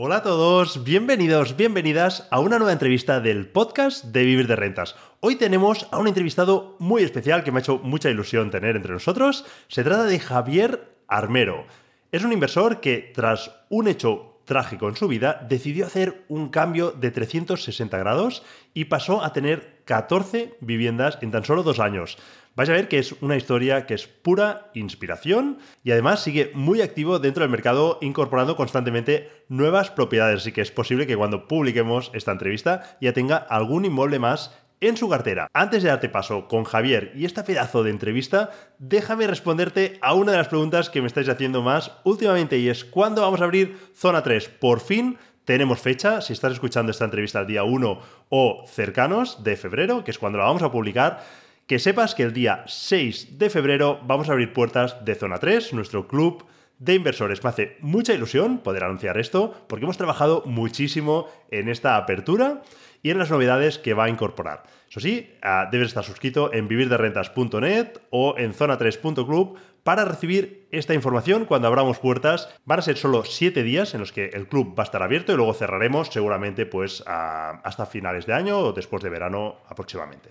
Hola a todos, bienvenidos, bienvenidas a una nueva entrevista del podcast de Vivir de Rentas. Hoy tenemos a un entrevistado muy especial que me ha hecho mucha ilusión tener entre nosotros. Se trata de Javier Armero. Es un inversor que tras un hecho trágico en su vida decidió hacer un cambio de 360 grados y pasó a tener 14 viviendas en tan solo dos años vais a ver que es una historia que es pura inspiración y además sigue muy activo dentro del mercado incorporando constantemente nuevas propiedades, así que es posible que cuando publiquemos esta entrevista ya tenga algún inmueble más en su cartera. Antes de darte paso con Javier y este pedazo de entrevista, déjame responderte a una de las preguntas que me estáis haciendo más últimamente y es ¿cuándo vamos a abrir zona 3? Por fin tenemos fecha, si estás escuchando esta entrevista el día 1 o cercanos de febrero, que es cuando la vamos a publicar, que sepas que el día 6 de febrero vamos a abrir puertas de Zona 3, nuestro club de inversores. Me hace mucha ilusión poder anunciar esto porque hemos trabajado muchísimo en esta apertura y en las novedades que va a incorporar. Eso sí, ah, debes estar suscrito en vivirderrentas.net o en zona3.club para recibir esta información cuando abramos puertas. Van a ser solo 7 días en los que el club va a estar abierto y luego cerraremos seguramente pues hasta finales de año o después de verano aproximadamente.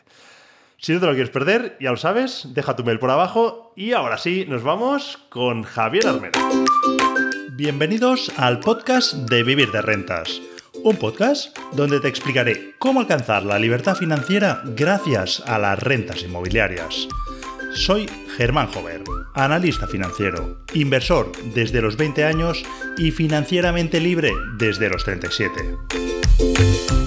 Si no te lo quieres perder, ya lo sabes, deja tu mail por abajo y ahora sí, nos vamos con Javier Armero. Bienvenidos al podcast de Vivir de Rentas, un podcast donde te explicaré cómo alcanzar la libertad financiera gracias a las rentas inmobiliarias. Soy Germán Jover, analista financiero, inversor desde los 20 años y financieramente libre desde los 37.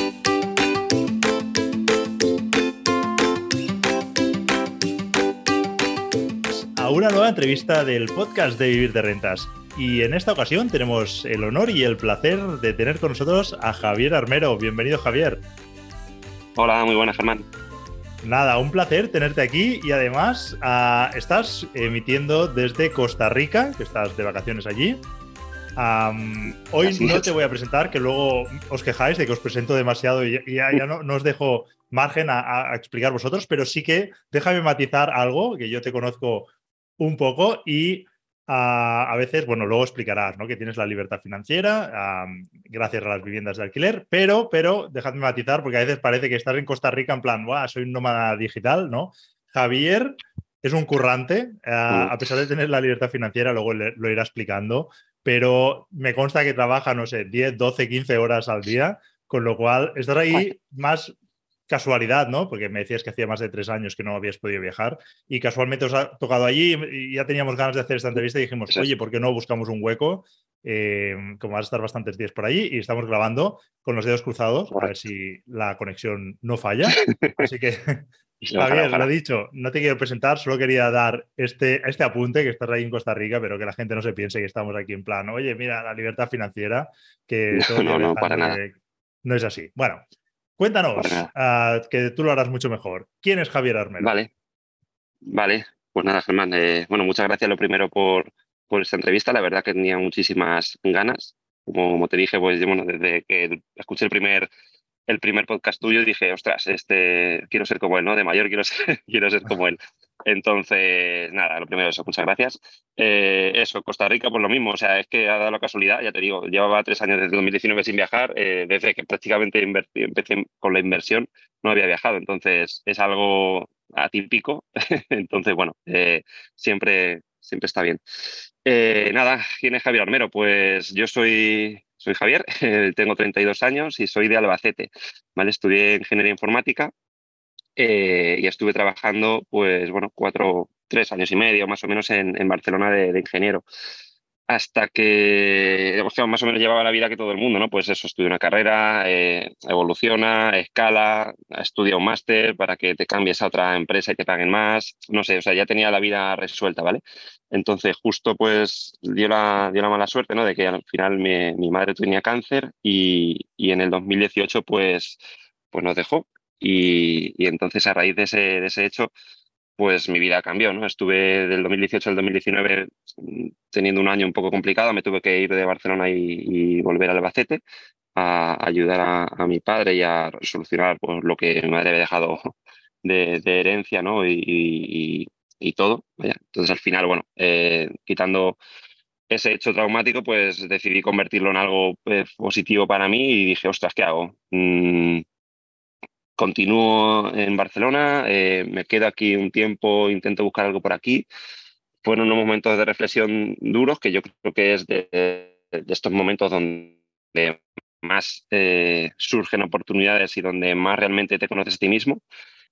Una nueva entrevista del podcast de Vivir de Rentas. Y en esta ocasión tenemos el honor y el placer de tener con nosotros a Javier Armero. Bienvenido, Javier. Hola, muy buenas, Germán. Nada, un placer tenerte aquí y además ah, estás emitiendo desde Costa Rica, que estás de vacaciones allí. hoy no te voy a presentar, que luego os quejáis de que os presento demasiado y ya, no, os dejo margen a, a, explicar vosotros, pero sí que déjame matizar algo, que yo te conozco un poco y a veces, bueno, luego explicarás, ¿no? Que tienes la libertad financiera gracias a las viviendas de alquiler, pero, pero, dejadme matizar porque a veces parece que estás en Costa Rica en plan, ¡guau! Soy un nómada digital, ¿no? Javier es un currante, a pesar de tener la libertad financiera, luego lo irá explicando, pero me consta que trabaja, no sé, 10, 12, 15 horas al día, con lo cual estás ahí más casualidad, ¿no? Porque me decías que hacía más de tres años que no habías podido viajar y casualmente os ha tocado allí y ya teníamos ganas de hacer esta entrevista y dijimos, oye, ¿por qué no buscamos un hueco? Eh, como vas a estar bastantes días por allí y estamos grabando con los dedos cruzados a ver si la conexión no falla. Así que, Javier, lo dicho, no te quiero presentar, solo quería dar este, este apunte que estás ahí en Costa Rica, pero que la gente no se piense que estamos aquí en plan, oye, mira, la libertad financiera, que no, no, para nada. no es así. Bueno, Cuéntanos, ah, que tú lo harás mucho mejor. ¿Quién es Javier Armero? Vale, vale. Pues nada, Germán. Eh, bueno, muchas gracias lo primero por, por esta entrevista. La verdad que tenía muchísimas ganas. Como, te dije, pues bueno, desde que escuché el primer, el primer podcast tuyo dije, ostras, este, quiero ser como él, ¿no? De mayor quiero ser, como él. Entonces, nada, lo primero eso, muchas gracias. Eh, eso, Costa Rica, pues lo mismo, o sea, es que ha dado la casualidad, ya te digo, llevaba tres años desde 2019 sin viajar, eh, desde que prácticamente empecé con la inversión, no había viajado, entonces es algo atípico, entonces, bueno, eh, siempre, siempre está bien. nada, ¿quién es Javier Armero? Pues yo soy, soy Javier, tengo 32 años y soy de Albacete. Estudié ingeniería informática eh, y estuve trabajando, pues bueno, cuatro, tres años y medio más o menos en, Barcelona de, ingeniero. Hasta que, más o menos llevaba la vida que todo el mundo, ¿no? Pues eso, estudia una carrera, eh, evoluciona, escala, estudia un máster para que te cambies a otra empresa y te paguen más. No sé, o sea, ya tenía la vida resuelta, ¿vale? Entonces, justo pues dio la, dio la mala suerte, ¿no? De que al final mi, mi madre tenía cáncer y, y, en el 2018 pues, pues nos dejó y, entonces a raíz de ese, de ese hecho, pues mi vida cambió, ¿no? Estuve del 2018 al 2019 mm, teniendo un año un poco complicado, me tuve que ir de Barcelona y, volver al Albacete a ayudar a, mi padre y a solucionar pues, lo que mi madre había dejado de, herencia, ¿no? Y, todo. Entonces al final, bueno, eh, quitando ese hecho traumático, pues decidí convertirlo en algo pues, positivo para mí y dije, ostras, ¿qué hago? Mm, continúo en Barcelona, eh, me quedo aquí un tiempo, intento buscar algo por aquí. Fueron unos momentos de reflexión duros que yo creo que es de, estos momentos donde más eh, surgen oportunidades y donde más realmente te conoces a ti mismo.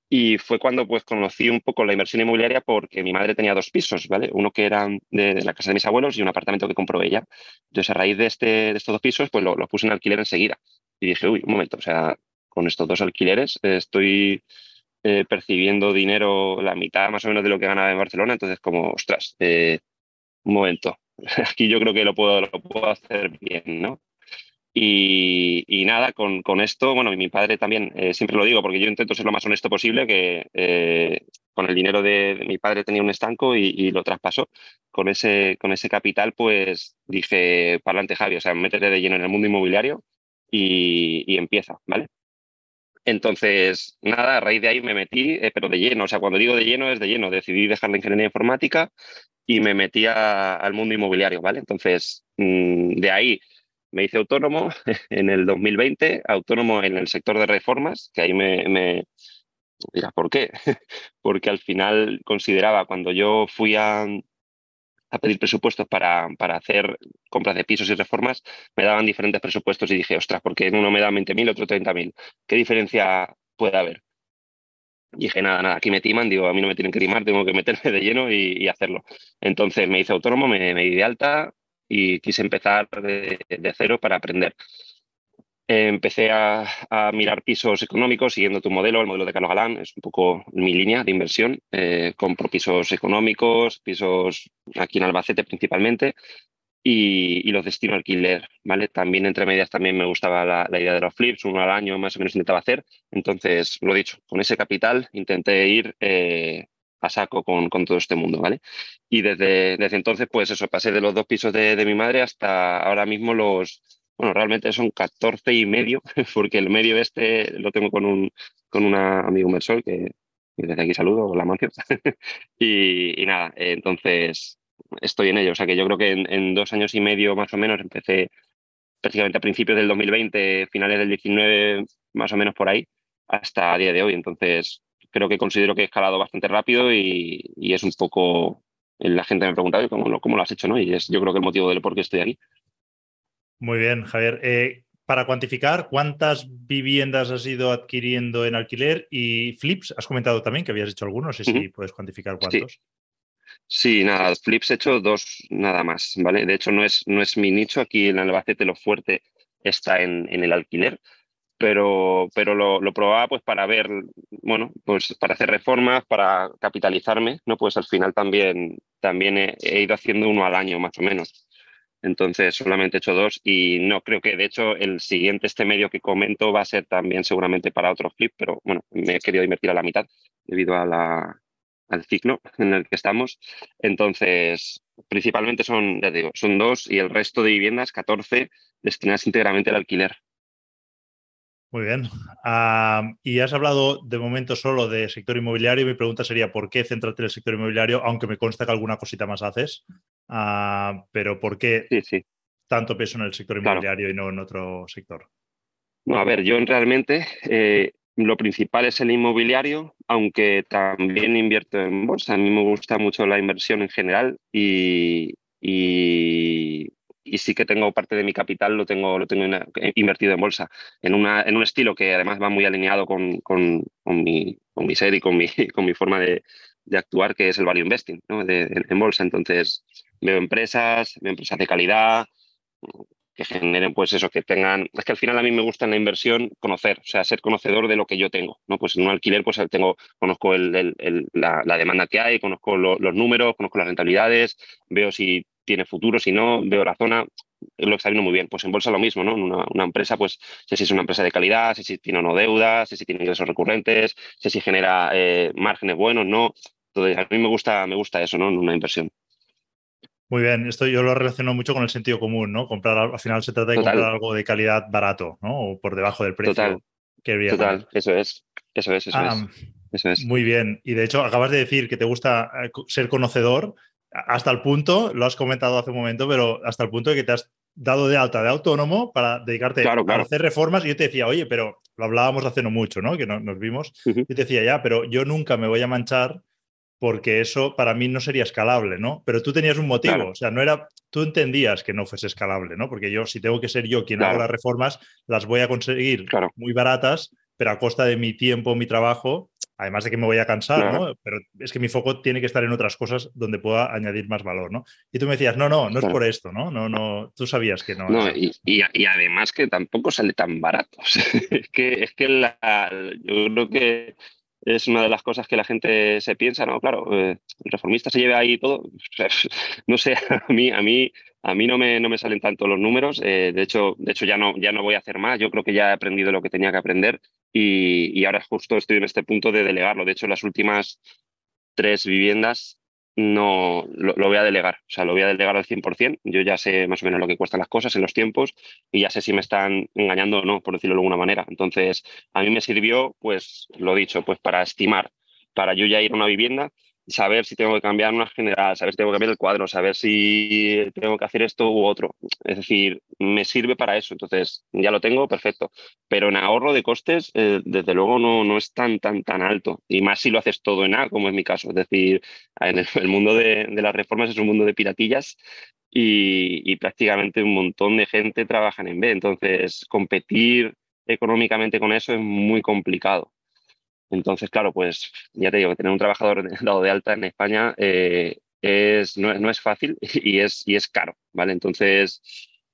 Y fue cuando pues conocí un poco la inversión inmobiliaria porque mi madre tenía dos pisos, ¿vale? Uno que era de, la casa de mis abuelos y un apartamento que compró ella. Entonces, a raíz de, este, de estos dos pisos, pues lo, lo puse en alquiler enseguida. Y dije, uy, un momento, o sea, con estos dos alquileres estoy eh, percibiendo dinero, la mitad más o menos de lo que ganaba en Barcelona, entonces como, ostras, eh, un momento, aquí yo creo que lo puedo, lo puedo hacer bien, ¿no? Y, nada, con, con, esto, bueno, mi padre también, eh, siempre lo digo porque yo intento ser lo más honesto posible, que con el dinero de, mi padre tenía un estanco y, lo traspasó. Con ese, con ese capital, pues dije, para adelante Javi, o sea, métete de lleno en el mundo inmobiliario y, y empieza, ¿vale? Entonces, nada, a raíz de ahí me metí, eh, pero de lleno. O sea, cuando digo de lleno es de lleno. Decidí dejar la ingeniería informática y me metí al mundo inmobiliario, ¿vale? Entonces, mm, de ahí me hice autónomo en el 2020, autónomo en el sector de reformas, que ahí me, me Mira, ¿por qué? Porque al final consideraba, cuando yo fui a, a pedir presupuestos para, para, hacer compras de pisos y reformas, me daban diferentes presupuestos y dije, ostras, ¿por qué uno me da 20.000, otro 30.000? ¿Qué diferencia puede haber? Y dije, nada, nada, aquí me timan, digo, a mí no me tienen que timar, tengo que meterme de lleno y, hacerlo. Entonces me hice autónomo, me, me di de alta y quise empezar de, de cero para aprender empecé a, mirar pisos económicos siguiendo tu modelo, el modelo de Carlos Galán, es un poco mi línea de inversión. Eh, compro pisos económicos, pisos aquí en Albacete principalmente, y, los destino alquiler, ¿vale? También entre medias también me gustaba la, idea de los flips, uno al año más o menos intentaba hacer. Entonces, lo dicho, con ese capital intenté ir eh, a saco con, con, todo este mundo, ¿vale? Y desde, desde entonces, pues eso, pasé de los dos pisos de, de mi madre hasta ahora mismo los bueno, realmente son 14 y medio, porque el medio este lo tengo con un con una amigo Mersol, que, desde aquí saludo, la Mancio. y, y, nada, entonces estoy en ello. O sea que yo creo que en, dos años y medio más o menos empecé prácticamente a principios del 2020, finales del 19, más o menos por ahí, hasta el día de hoy. Entonces creo que considero que he escalado bastante rápido y, y es un poco... La gente me pregunta, ¿cómo, ¿cómo lo has hecho? ¿no? Y es yo creo que el motivo del por qué estoy aquí. Muy bien, Javier. Eh, para cuantificar, ¿cuántas viviendas has ido adquiriendo en alquiler y flips? Has comentado también que habías hecho algunos, no sé si puedes cuantificar cuántos. Sí. nada, flips he hecho dos nada más, ¿vale? De hecho, no es, no es mi nicho. Aquí en Albacete lo fuerte está en, en el alquiler, pero, pero lo, lo, probaba pues para ver, bueno, pues para hacer reformas, para capitalizarme, ¿no? Pues al final también, también he ido haciendo uno al año más o menos. Entonces solamente he hecho dos y no creo que de hecho el siguiente, este medio que comento, va a ser también seguramente para otro flip, pero bueno, me he querido invertir a la mitad debido al ciclo en el que estamos. Entonces, principalmente son, ya digo, son dos y el resto de viviendas, 14, destinadas íntegramente al alquiler. Muy bien. y has hablado de momento solo de sector inmobiliario. Mi pregunta sería, ¿por qué centrarte en el sector inmobiliario? Aunque me consta que alguna cosita más haces. Ah, pero ¿por qué tanto peso en el sector inmobiliario y no en otro sector? No, a ver, yo realmente eh, lo principal es el inmobiliario, aunque también invierto en bolsa. A mí me gusta mucho la inversión en general y, y sí que tengo parte de mi capital, lo tengo, lo tengo invertido en bolsa, en, una, en un estilo que además va muy alineado con, con, con mi, con mi ser y con mi, con mi forma de, de actuar, que es el value investing ¿no? de, en, bolsa. Entonces, veo empresas, veo empresas de calidad, que generen, pues eso, que tengan. Es que al final a mí me gusta en la inversión conocer, o sea, ser conocedor de lo que yo tengo. ¿no? Pues en un alquiler, pues tengo, conozco el, la, demanda que hay, conozco los números, conozco las rentabilidades, veo si tiene futuro, si no, veo la zona, lo está viendo muy bien. Pues en bolsa lo mismo, ¿no? Una, una, empresa, pues sé si es una empresa de calidad, sé si tiene o no deudas, sé si tiene ingresos recurrentes, sé si genera eh, márgenes buenos, no. Entonces, a mí me gusta, me gusta eso, ¿no? En una inversión. Muy bien, esto yo lo relaciono mucho con el sentido común, ¿no? Comprar, al final se trata de comprar algo de calidad barato, ¿no? O por debajo del precio. Total. Total, eso es, eso es, eso es. Eso es. Muy bien. Y de hecho, acabas de decir que te gusta eh, ser conocedor hasta el punto, lo has comentado hace un momento, pero hasta el punto de que te has dado de alta de autónomo para dedicarte a hacer reformas. Y yo te decía, oye, pero lo hablábamos hace no mucho, ¿no? Que nos vimos. Yo te decía, ya, pero yo nunca me voy a manchar porque eso para mí no sería escalable, ¿no? Pero tú tenías un motivo, o sea, no era, tú entendías que no fuese escalable, ¿no? Porque yo, si tengo que ser yo quien haga las reformas, las voy a conseguir muy baratas, pero a costa de mi tiempo, mi trabajo, además de que me voy a cansar, ¿no? Pero es que mi foco tiene que estar en otras cosas donde pueda añadir más valor, ¿no? Y tú me decías, no, no, no es por esto, ¿no? No, no, tú sabías que no. No, y, y, además que tampoco sale tan barato. es que, es que la, yo creo que es una de las cosas que la gente se piensa, ¿no? Claro, eh, el reformista se lleva ahí todo. no sé, a mí, a mí, a mí no me, no me salen tanto los números. Eh, de hecho, de hecho ya, no, ya no voy a hacer más. Yo creo que ya he aprendido lo que tenía que aprender y, y ahora justo estoy en este punto de delegarlo. De hecho, las últimas tres viviendas no lo, voy a delegar, o sea, lo voy a delegar al 100%. Yo ya sé más o menos lo que cuestan las cosas en los tiempos y ya sé si me están engañando o no, por decirlo de alguna manera. Entonces, a mí me sirvió, pues, lo dicho, pues para estimar, para yo ya ir a una vivienda saber si tengo que cambiar una general, saber si tengo que cambiar el cuadro, saber si tengo que hacer esto u otro. Es decir, me sirve para eso. Entonces, ya lo tengo, perfecto. Pero en ahorro de costes, eh, desde luego no, no es tan, tan, tan alto. Y más si lo haces todo en A, como es mi caso. Es decir, en el, mundo de, las reformas es un mundo de piratillas y, y prácticamente un montón de gente trabaja en B. Entonces, competir económicamente con eso es muy complicado. Entonces, claro, pues ya te digo, tener un trabajador dado de alta en España eh, es, no, es fácil y es, y es caro, ¿vale? Entonces,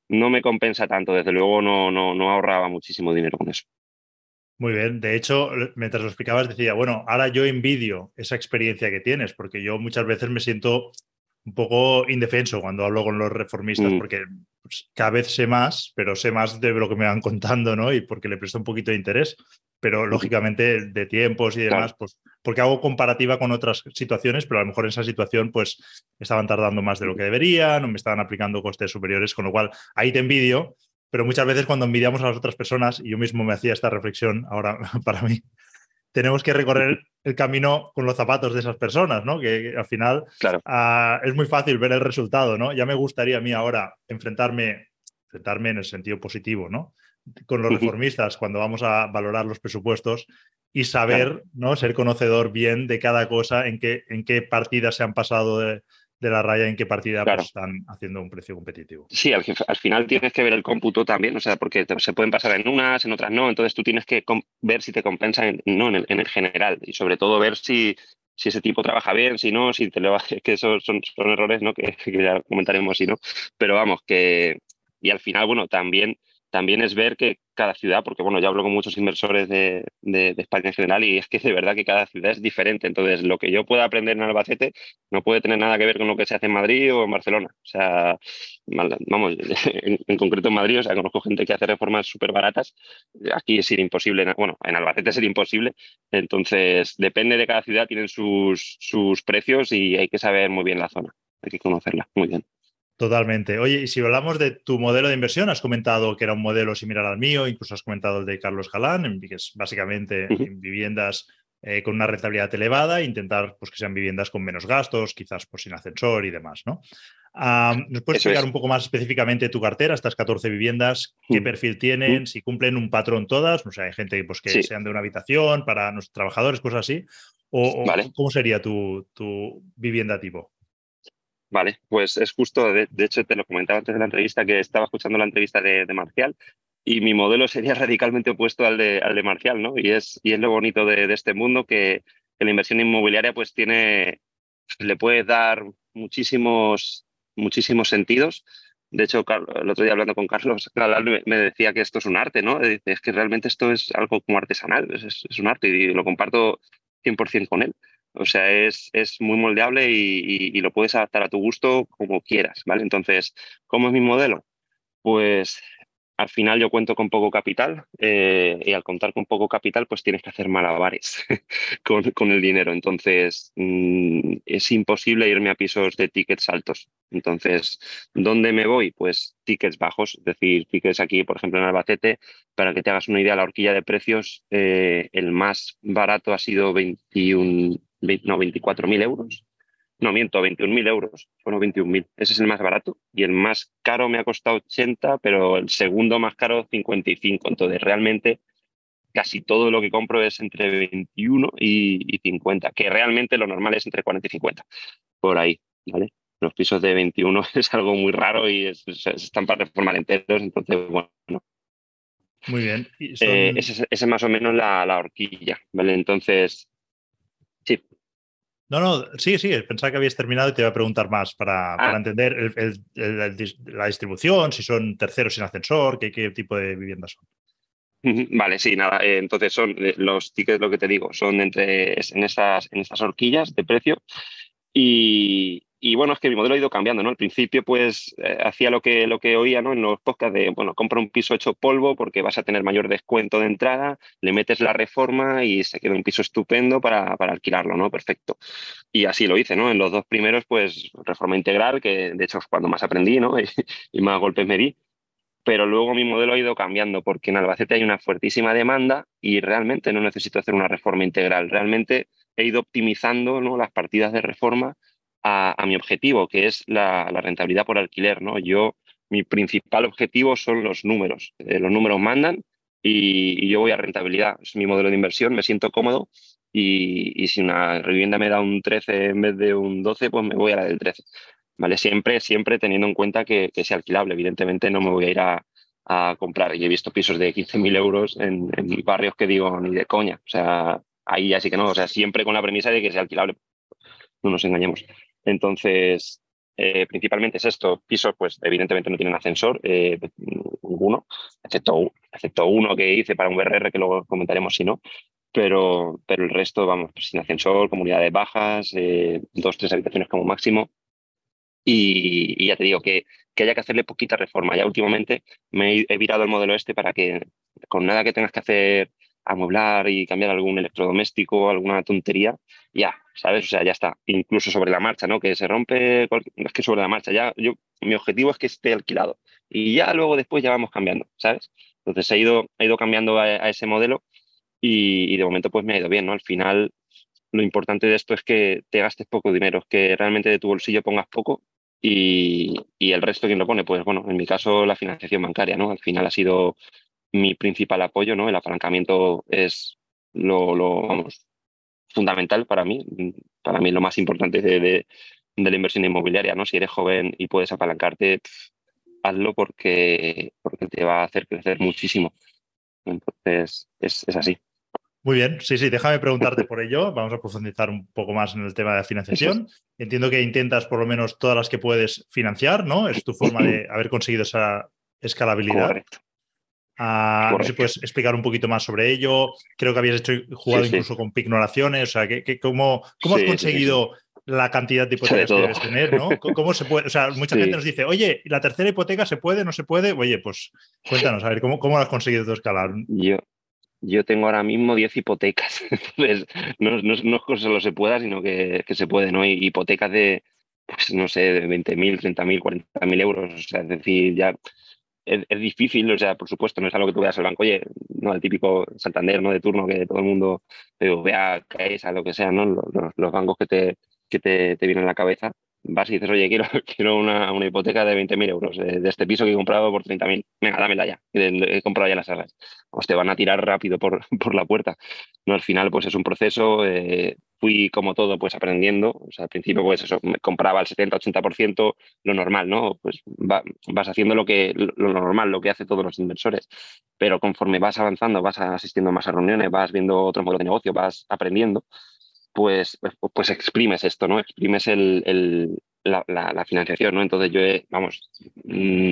no me compensa tanto, desde luego no, no, no ahorraba muchísimo dinero con eso. Muy bien, de hecho, mientras lo explicabas decía, bueno, ahora yo envidio esa experiencia que tienes, porque yo muchas veces me siento un poco indefenso cuando hablo con los reformistas, mm. porque pues, cada vez sé más, pero sé más de lo que me van contando, ¿no? Y porque le presto un poquito de interés pero lógicamente de tiempos y demás, pues porque hago comparativa con otras situaciones, pero a lo mejor en esa situación pues estaban tardando más de lo que deberían o me estaban aplicando costes superiores, con lo cual ahí te envidio, pero muchas veces cuando envidiamos a las otras personas, y yo mismo me hacía esta reflexión ahora para mí, tenemos que recorrer el camino con los zapatos de esas personas, ¿no? Que, al final ah, es muy fácil ver el resultado, ¿no? Ya me gustaría a mí ahora enfrentarme, enfrentarme en el sentido positivo, ¿no? con los reformistas cuando vamos a valorar los presupuestos y saber, ¿no? Ser conocedor bien de cada cosa, en qué, en qué partida se han pasado de, la raya, en qué partida pues, están haciendo un precio competitivo. Sí, al, final tienes que ver el cómputo también, o sea, porque se pueden pasar en unas, en otras no, entonces tú tienes que ver si te compensa en, no, en el, general y sobre todo ver si, si ese tipo trabaja bien, si no, si te lo que esos son, son errores, ¿no? Que, que, ya comentaremos si no. Pero vamos, que y al final, bueno, también también es ver que cada ciudad, porque bueno, ya hablo con muchos inversores de, España en general y es que de verdad que cada ciudad es diferente. Entonces, lo que yo pueda aprender en Albacete no puede tener nada que ver con lo que se hace en Madrid o en Barcelona. O sea, vamos, en, concreto en Madrid, o sea, conozco gente que hace reformas súper baratas. Aquí es imposible, bueno, en Albacete es imposible. Entonces, depende de cada ciudad, tienen sus, sus precios y hay que saber muy bien la zona. Hay que conocerla muy bien. Totalmente. Oye, y si hablamos de tu modelo de inversión, has comentado que era un modelo similar al mío, incluso has comentado el de Carlos Galán, que es básicamente viviendas eh, con una rentabilidad elevada, intentar pues, que sean viviendas con menos gastos, quizás pues, sin ascensor y demás, ¿no? ¿Nos puedes explicar un poco más específicamente tu cartera, estas 14 viviendas, qué perfil tienen, si cumplen un patrón todas? No sé, hay gente pues, que sean de una habitación para nuestros trabajadores, cosas así. ¿O, cómo sería tu, tu vivienda tipo? Vale, pues es justo, de, hecho te lo comentaba antes de la entrevista, que estaba escuchando la entrevista de, Marcial y mi modelo sería radicalmente opuesto al de, al de Marcial, ¿no? Y es, y es lo bonito de, este mundo que, la inversión inmobiliaria pues tiene, le puede dar muchísimos, muchísimos sentidos. De hecho, el otro día hablando con Carlos, me decía que esto es un arte, ¿no? Es que realmente esto es algo como artesanal, es, es un arte y lo comparto 100% con él. O sea, es, es muy moldeable y, lo puedes adaptar a tu gusto como quieras, ¿vale? Entonces, ¿cómo es mi modelo? Pues al final yo cuento con poco capital eh, y al contar con poco capital pues tienes que hacer malabares con, con, el dinero. Entonces mm, es imposible irme a pisos de tickets altos. Entonces, ¿dónde me voy? Pues tickets bajos, es decir, tickets aquí, por ejemplo, en Albacete, para que te hagas una idea, la horquilla de precios, eh, el más barato ha sido 21, 20, no, 24.000 euros no miento, 21.000 euros, fueron 21.000. Ese es el más barato y el más caro me ha costado 80, pero el segundo más caro 55. Entonces, realmente casi todo lo que compro es entre 21 y, 50, que realmente lo normal es entre 40 y 50, por ahí, ¿vale? Los pisos de 21 es algo muy raro y están para reformar enteros, entonces, bueno. Muy bien. Eh, esa es más o menos la, la horquilla, ¿vale? Entonces, no, no, sí, sí, pensaba que habías terminado y te iba a preguntar más para, ah. entender la distribución, si son terceros sin ascensor, qué, qué tipo de viviendas son. Vale, sí, nada. Eh, entonces son eh, los tickets, lo que te digo, son entre en estas, en estas horquillas de precio. Y, y bueno, es que mi modelo ha ido cambiando, ¿no? Al principio, pues, eh, hacía lo que, lo que oía, ¿no? En los podcasts de, bueno, compra un piso hecho polvo porque vas a tener mayor descuento de entrada, le metes la reforma y se queda un piso estupendo para, para alquilarlo, ¿no? Perfecto. Y así lo hice, ¿no? En los dos primeros, pues, reforma integral, que de hecho es cuando más aprendí, ¿no? y, más golpes me di pero luego mi modelo ha ido cambiando porque en Albacete hay una fuertísima demanda y realmente no necesito hacer una reforma integral. Realmente he ido optimizando ¿no? las partidas de reforma a, mi objetivo, que es la, rentabilidad por alquiler. ¿no? Yo, mi principal objetivo son los números. Eh, los números mandan y, yo voy a rentabilidad. Es mi modelo de inversión, me siento cómodo y, si una vivienda me da un 13 en vez de un 12, pues me voy a la del 13. ¿Vale? Siempre, siempre teniendo en cuenta que, que sea alquilable. Evidentemente no me voy a ir a, comprar. Y he visto pisos de 15.000 euros en, en, barrios que digo ni de coña. O sea, ahí ya sí que no. O sea, siempre con la premisa de que sea alquilable. No nos engañemos. Entonces, eh, principalmente es esto. Pisos, pues evidentemente no tienen ascensor, eh, ninguno, excepto, excepto uno que hice para un BRR, que luego comentaremos si no. Pero, pero el resto, vamos, pues, sin ascensor, comunidades bajas, eh, dos, tres habitaciones como máximo. Y, ya te digo que, que, haya que hacerle poquita reforma. Ya últimamente me he, he virado el modelo este para que con nada que tengas que hacer amueblar y cambiar algún electrodoméstico, alguna tontería, ya, ¿sabes? O sea, ya está. Incluso sobre la marcha, ¿no? Que se rompe, es que sobre la marcha, ya, yo, mi objetivo es que esté alquilado. Y ya luego después ya vamos cambiando, ¿sabes? Entonces he ido, he ido cambiando a, ese modelo y, de momento pues me ha ido bien, ¿no? Al final lo importante de esto es que te gastes poco dinero, es que realmente de tu bolsillo pongas poco y, y el resto, ¿quién lo pone? Pues bueno, en mi caso la financiación bancaria, ¿no? Al final ha sido mi principal apoyo, ¿no? El apalancamiento es lo, vamos, fundamental para mí, para mí lo más importante de, la inversión inmobiliaria, ¿no? Si eres joven y puedes apalancarte, hazlo porque, porque te va a hacer crecer muchísimo. Entonces, es, así. Muy bien, sí, sí, déjame preguntarte por ello. Vamos a profundizar un poco más en el tema de la financiación. Entiendo que intentas por lo menos todas las que puedes financiar, ¿no? Es tu forma de haber conseguido esa escalabilidad. Correcto. Ah, no sé si puedes explicar un poquito más sobre ello. Creo que habías hecho jugado incluso con pignoraciones. O sea, que, ¿cómo, cómo has conseguido la cantidad de hipotecas que debes tener? ¿no? ¿Cómo se puede? O sea, mucha gente nos dice, oye, ¿la tercera hipoteca se puede? ¿No se puede? Oye, pues cuéntanos, a ver, ¿cómo, cómo has conseguido escalar? Yo, yo tengo ahora mismo 10 hipotecas. Entonces, no, no, es que solo se pueda, sino que, que se puede, ¿no? Hipotecas de, pues no sé, de 20.000, 30.000, 40.000 euros. O sea, es decir, ya es, difícil, o sea, por supuesto, no es algo que tú veas al banco, oye, no el típico Santander, ¿no? De turno que todo el mundo vea, a lo que sea, ¿no? Los, los bancos que te, que te, te vienen a la cabeza vas y dices, oye, quiero, quiero una, una hipoteca de 20.000 euros de, este piso que he comprado por 30.000. Venga, dámela ya. He, comprado ya las arras. Pues te van a tirar rápido por, por la puerta. No, al final, pues es un proceso. Eh, fui como todo, pues aprendiendo. O sea, al principio, pues eso, compraba el 70-80%, lo normal, ¿no? Pues vas haciendo lo, que, lo normal, lo que hace todos los inversores. Pero conforme vas avanzando, vas asistiendo más a reuniones, vas viendo otros modelos de negocio, vas aprendiendo pues, pues, pues exprimes esto, ¿no? Exprimes el, la, financiación, ¿no? Entonces yo he, vamos, mm,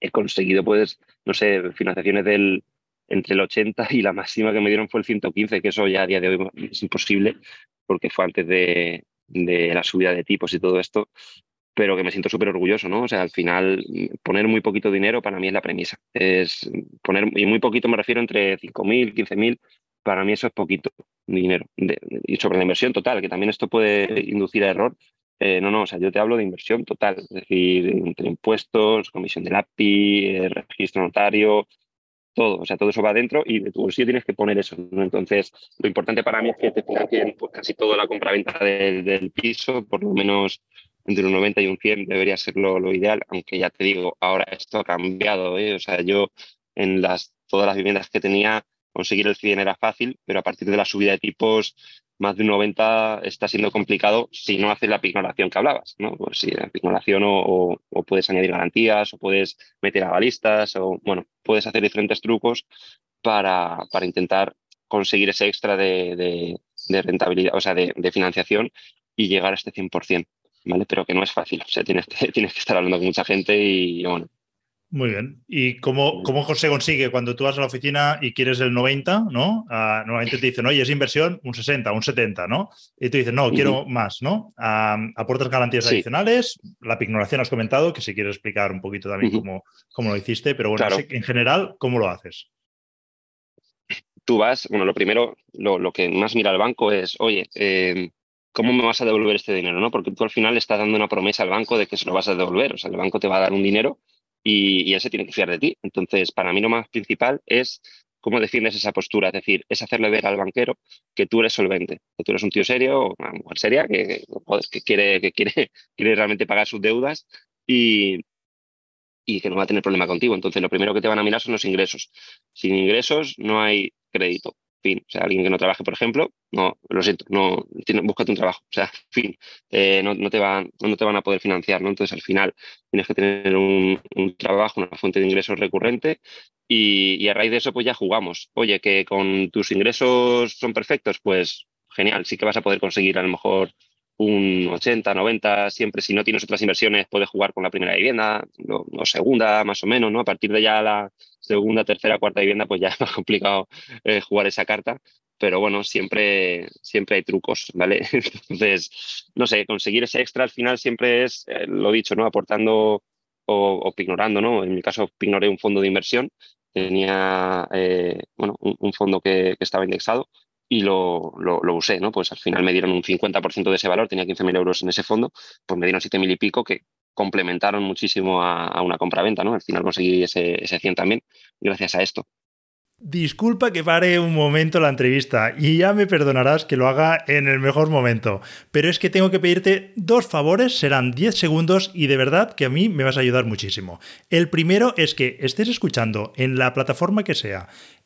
he conseguido, pues, no sé, financiaciones del entre el 80 y la máxima que me dieron fue el 115, que eso ya a día de hoy es imposible porque fue antes de, de la subida de tipos y todo esto. pero que me siento súper orgulloso, ¿no? O sea, al final, poner muy poquito dinero para mí es la premisa. Es poner, y muy poquito me refiero entre 5.000, 15.000, para mí eso es poquito dinero. y sobre la inversión total, que también esto puede inducir a error. Eh, no, no, o sea, yo te hablo de inversión total, es decir, entre impuestos, comisión del API, eh, registro notario, todo, o sea, todo eso va adentro y de tu bolsillo tienes que poner eso. ¿no? Entonces, lo importante para mí es que te financien pues, casi toda la compra-venta del, del piso, por lo menos entre un 90 y un 100 debería ser lo, ideal, aunque ya te digo, ahora esto ha cambiado. ¿eh? O sea, yo en las, todas las viviendas que tenía, conseguir el 100 era fácil, pero a partir de la subida de tipos, más de un 90 está siendo complicado si no haces la pignoración que hablabas. ¿no? Pues si la pignoración o, puedes añadir garantías o puedes meter avalistas o, bueno, puedes hacer diferentes trucos para, para intentar conseguir ese extra de, de, rentabilidad, o sea, de, de, financiación y llegar a este 100%. ¿vale? Pero que no es fácil. O sea, tienes que, tienes que estar hablando con mucha gente y bueno. Muy bien. ¿Y cómo, cómo se consigue cuando tú vas a la oficina y quieres el 90, ¿no? Uh, normalmente te dicen, oye, es inversión un 60, un 70, ¿no? Y tú dices, no, quiero más, ¿no? Uh, aportas garantías sí. adicionales. La pignoración has comentado, que si quieres explicar un poquito también cómo, cómo, lo hiciste, pero bueno, claro. en general, ¿cómo lo haces? Tú vas, bueno, lo primero, lo, lo que más mira el banco es, oye, eh, ¿cómo me vas a devolver este dinero? ¿no? Porque tú al final estás dando una promesa al banco de que se lo vas a devolver. O sea, el banco te va a dar un dinero y, y se tiene que fiar de ti. Entonces, para mí lo más principal es cómo defiendes esa postura. Es decir, es hacerle ver al banquero que tú eres solvente, que tú eres un tío serio una mujer seria que, joder, que, quiere, que quiere, quiere realmente pagar sus deudas y, y que no va a tener problema contigo. Entonces, lo primero que te van a mirar son los ingresos. Sin ingresos no hay crédito fin, o sea, alguien que no trabaje, por ejemplo, no, lo siento, no, tiene, búscate un trabajo, o sea, fin, eh, no, no, te van, no te van a poder financiar, ¿no? Entonces, al final, tienes que tener un, trabajo, una fuente de ingresos recurrente y, y, a raíz de eso, pues ya jugamos. Oye, que con tus ingresos son perfectos, pues genial, sí que vas a poder conseguir a lo mejor un 80, 90, siempre si no tienes otras inversiones puedes jugar con la primera vivienda o, segunda más o menos, ¿no? A partir de ya la segunda, tercera, cuarta vivienda pues ya es más complicado eh, jugar esa carta, pero bueno, siempre, siempre hay trucos, ¿vale? Entonces, no sé, conseguir ese extra al final siempre es, eh, lo dicho, ¿no? Aportando o, o ¿no? En mi caso, pignoré un fondo de inversión, tenía, eh, bueno, un, fondo que estaba indexado y lo, lo, usé, ¿no? Pues al final me dieron un 50% de ese valor, tenía 15.000 euros en ese fondo, pues me dieron 7.000 y pico que complementaron muchísimo a, a una compra-venta, ¿no? Al final conseguí ese, ese 100 también gracias a esto. Disculpa que pare un momento la entrevista y ya me perdonarás que lo haga en el mejor momento, pero es que tengo que pedirte dos favores, serán 10 segundos y de verdad que a mí me vas a ayudar muchísimo. El primero es que estés escuchando en la plataforma que sea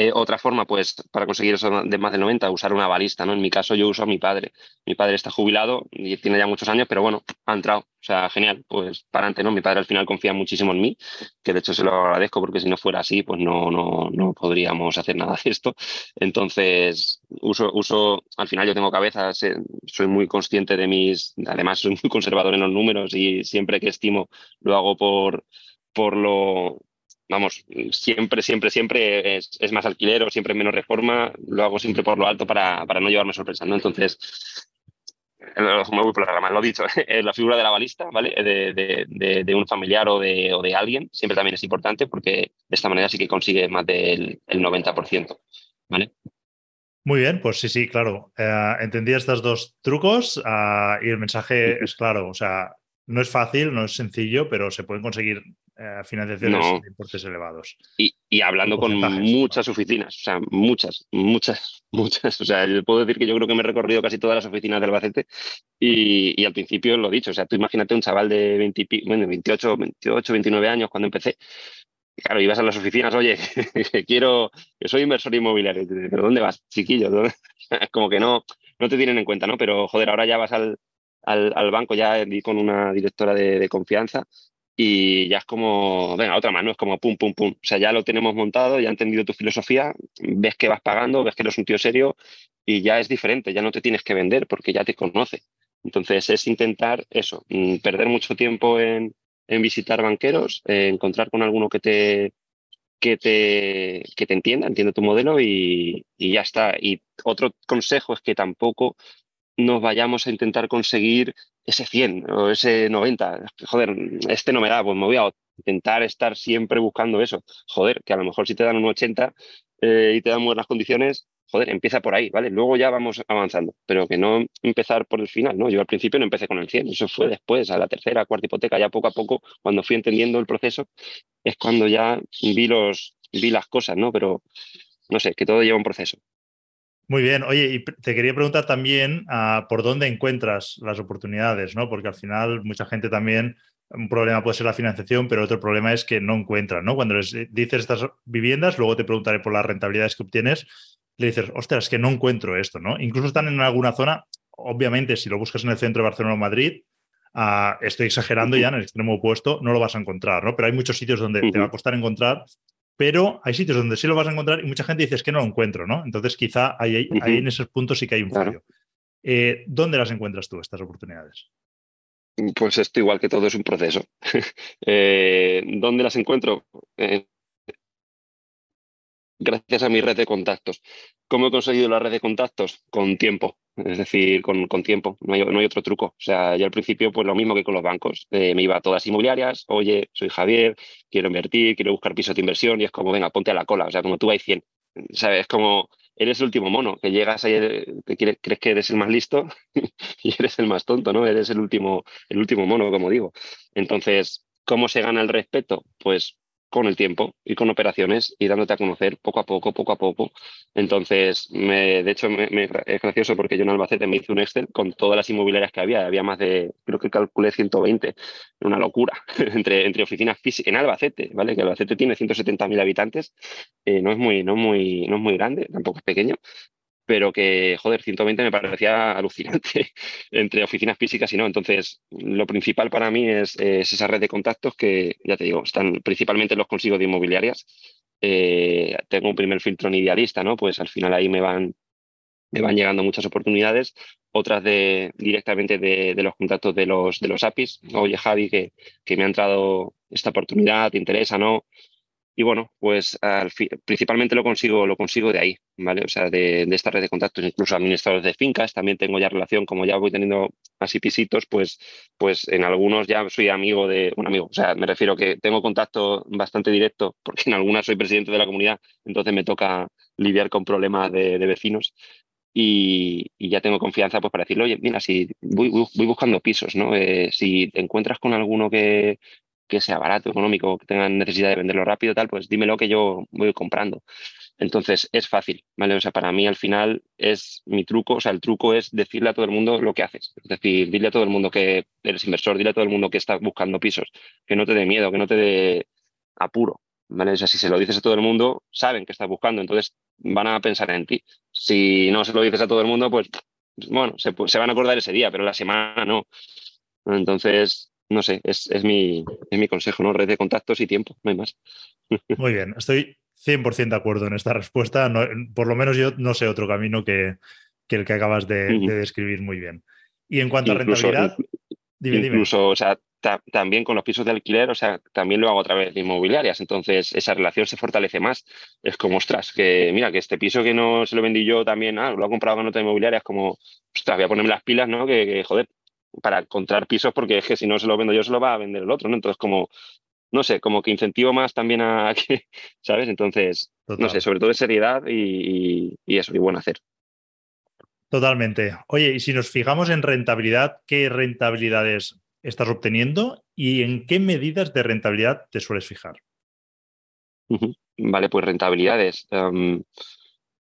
Eh, otra forma, pues, para conseguir eso de más de 90, usar una balista, ¿no? En mi caso, yo uso a mi padre. Mi padre está jubilado y tiene ya muchos años, pero bueno, ha entrado. O sea, genial, pues para adelante, ¿no? Mi padre al final confía muchísimo en mí, que de hecho se lo agradezco porque si no fuera así, pues no, no, no podríamos hacer nada de esto. Entonces, uso, uso, al final yo tengo cabeza, soy muy consciente de mis, además soy muy conservador en los números y siempre que estimo lo hago por, por lo, vamos, siempre, siempre, siempre es, es, más alquiler o siempre menos reforma, lo hago siempre por lo alto para, para no llevarme sorpresas, ¿no? Entonces, me voy por la rama, lo dicho, la figura de la balista, ¿vale? De, de, de, de, un familiar o de, o de alguien, siempre también es importante porque de esta manera sí que consigue más del el 90%, ¿vale? Muy bien, pues sí, sí, claro. Eh, entendí estos dos trucos uh, y el mensaje es claro. O sea, no es fácil, no es sencillo, pero se pueden conseguir eh, financiaciones no. de importes elevados. Y, y hablando con muchas oficinas, o sea, muchas, muchas, muchas. O sea, yo puedo decir que yo creo que me he recorrido casi todas las oficinas del Albacete y, y al principio lo he dicho. O sea, tú imagínate un chaval de 20, bueno, 28, 28, 29 años cuando empecé. Claro, ibas a las oficinas, oye, que quiero, que soy inversor inmobiliario. ¿Pero dónde vas, chiquillo? Como que no, no te tienen en cuenta, ¿no? Pero, joder, ahora ya vas al, al, banco, ya di con una directora de, confianza y ya es como, venga, otra más, ¿no? Es como pum, pum, pum. O sea, ya lo tenemos montado, ya ha entendido tu filosofía, ves que vas pagando, ves que eres un tío serio y ya es diferente, ya no te tienes que vender porque ya te conoce. Entonces es intentar eso, mm, perder mucho tiempo en, en visitar banqueros, encontrar con alguno que te, que te, que te entienda, entienda tu modelo y, y, ya está. Y otro consejo es que tampoco nos vayamos a intentar conseguir ese 100 o ese 90. Joder, este no me da, pues me voy a intentar estar siempre buscando eso. Joder, que a lo mejor si te dan un 80 eh, y te dan buenas condiciones, joder, empieza por ahí, ¿vale? Luego ya vamos avanzando, pero que no empezar por el final, ¿no? Yo al principio no empecé con el 100, eso fue después, a la tercera, cuarta hipoteca, ya poco a poco, cuando fui entendiendo el proceso, es cuando ya vi, los, vi las cosas, ¿no? Pero no sé, que todo lleva un proceso. Muy bien, oye, y te quería preguntar también uh, por dónde encuentras las oportunidades, ¿no? Porque al final mucha gente también, un problema puede ser la financiación, pero otro problema es que no encuentran, ¿no? Cuando les dices estas viviendas, luego te preguntaré por las rentabilidades que obtienes, le dices, ostras, es que no encuentro esto, ¿no? Incluso están en alguna zona, obviamente, si lo buscas en el centro de Barcelona o Madrid, uh, estoy exagerando ya en el extremo opuesto, no lo vas a encontrar, ¿no? Pero hay muchos sitios donde te va a costar encontrar, pero hay sitios donde sí lo vas a encontrar y mucha gente dice es que no lo encuentro, ¿no? Entonces quizá ahí, ahí en esos puntos sí que hay un fallo. Eh, ¿Dónde las encuentras tú, estas oportunidades? Pues esto igual que todo es un proceso. eh, ¿Dónde las encuentro? Eh, gracias a mi red de contactos. ¿Cómo he conseguido la red de contactos? Con tiempo, es decir, con, con tiempo, no hay, otro truco. O sea, yo al principio, pues lo mismo que con los bancos, eh, me iba a todas inmobiliarias, oye, soy Javier, quiero invertir, quiero buscar pisos de inversión y es como, venga, ponte a la cola, o sea, como tú hay 100, ¿sabes? Es como, eres el último mono, que llegas ahí, que crees que eres el más listo y eres el más tonto, ¿no? Eres el último, el último mono, como digo. Entonces, ¿cómo se gana el respeto? Pues con el tiempo y con operaciones y dándote a conocer poco a poco, poco a poco. Entonces, me, de hecho, me, es gracioso porque yo en Albacete me hice un Excel con todas las inmobiliarias que había. Había más de, creo que calculé 120, una locura, entre, entre oficinas físicas en Albacete, ¿vale? Que Albacete tiene 170.000 habitantes, eh, no, es muy, no, muy, no es muy grande, tampoco es pequeño, pero que, joder, 120 me parecía alucinante entre oficinas físicas y no. Entonces, lo principal para mí es, es, esa red de contactos que, ya te digo, están principalmente los consigo de inmobiliarias. Eh, tengo un primer filtro en idealista, ¿no? Pues al final ahí me van, me van llegando muchas oportunidades, otras de, directamente de, de los contactos de los, de los APIs. Oye, Javi, que, que me ha entrado esta oportunidad, ¿te interesa, no? Y bueno, pues al principalmente lo consigo, lo consigo de ahí, ¿vale? O sea, de, de, esta red de contactos, incluso administradores de fincas, también tengo ya relación, como ya voy teniendo así pisitos, pues, pues en algunos ya soy amigo de un amigo. O sea, me refiero que tengo contacto bastante directo, porque en algunas soy presidente de la comunidad, entonces me toca lidiar con problemas de, vecinos. Y, ya tengo confianza pues para decirle, oye, mira, si voy, voy buscando pisos, ¿no? Eh, si te encuentras con alguno que, que sea barato, económico, que tengan necesidad de venderlo rápido, tal, pues dímelo que yo voy comprando. Entonces es fácil, ¿vale? O sea, para mí al final es mi truco, o sea, el truco es decirle a todo el mundo lo que haces. Es decir, dile a todo el mundo que eres inversor, dile a todo el mundo que está buscando pisos, que no te dé miedo, que no te dé apuro, ¿vale? O sea, si se lo dices a todo el mundo, saben que estás buscando, entonces van a pensar en ti. Si no se lo dices a todo el mundo, pues, bueno, se, se van a acordar ese día, pero la semana no. Entonces, no sé, es, es, mi, es mi consejo, ¿no? Red de contactos y tiempo, no hay más. Muy bien, estoy 100% de acuerdo en esta respuesta. No, por lo menos yo no sé otro camino que, que el que acabas de, uh -huh. de, describir muy bien. Y en cuanto incluso, a rentabilidad, dime, incluso, dime. o sea, ta también con los pisos de alquiler, o sea, también lo hago a través de inmobiliarias, entonces esa relación se fortalece más. Es como, ostras, que mira, que este piso que no se lo vendí yo también, ah, lo ha comprado con otra inmobiliaria, es como, ostras, voy a ponerme las pilas, ¿no? Que, que joder, para encontrar pisos, porque es que si no se lo vendo yo, se lo va a vender el otro, ¿no? Entonces, como, no sé, como que incentivo más también a que, ¿sabes? Entonces, Total. no sé, sobre todo de seriedad y, y, y, eso, y buen hacer. Totalmente. Oye, y si nos fijamos en rentabilidad, ¿qué rentabilidades estás obteniendo y en qué medidas de rentabilidad te sueles fijar? Uh -huh. Vale, pues rentabilidades. Um,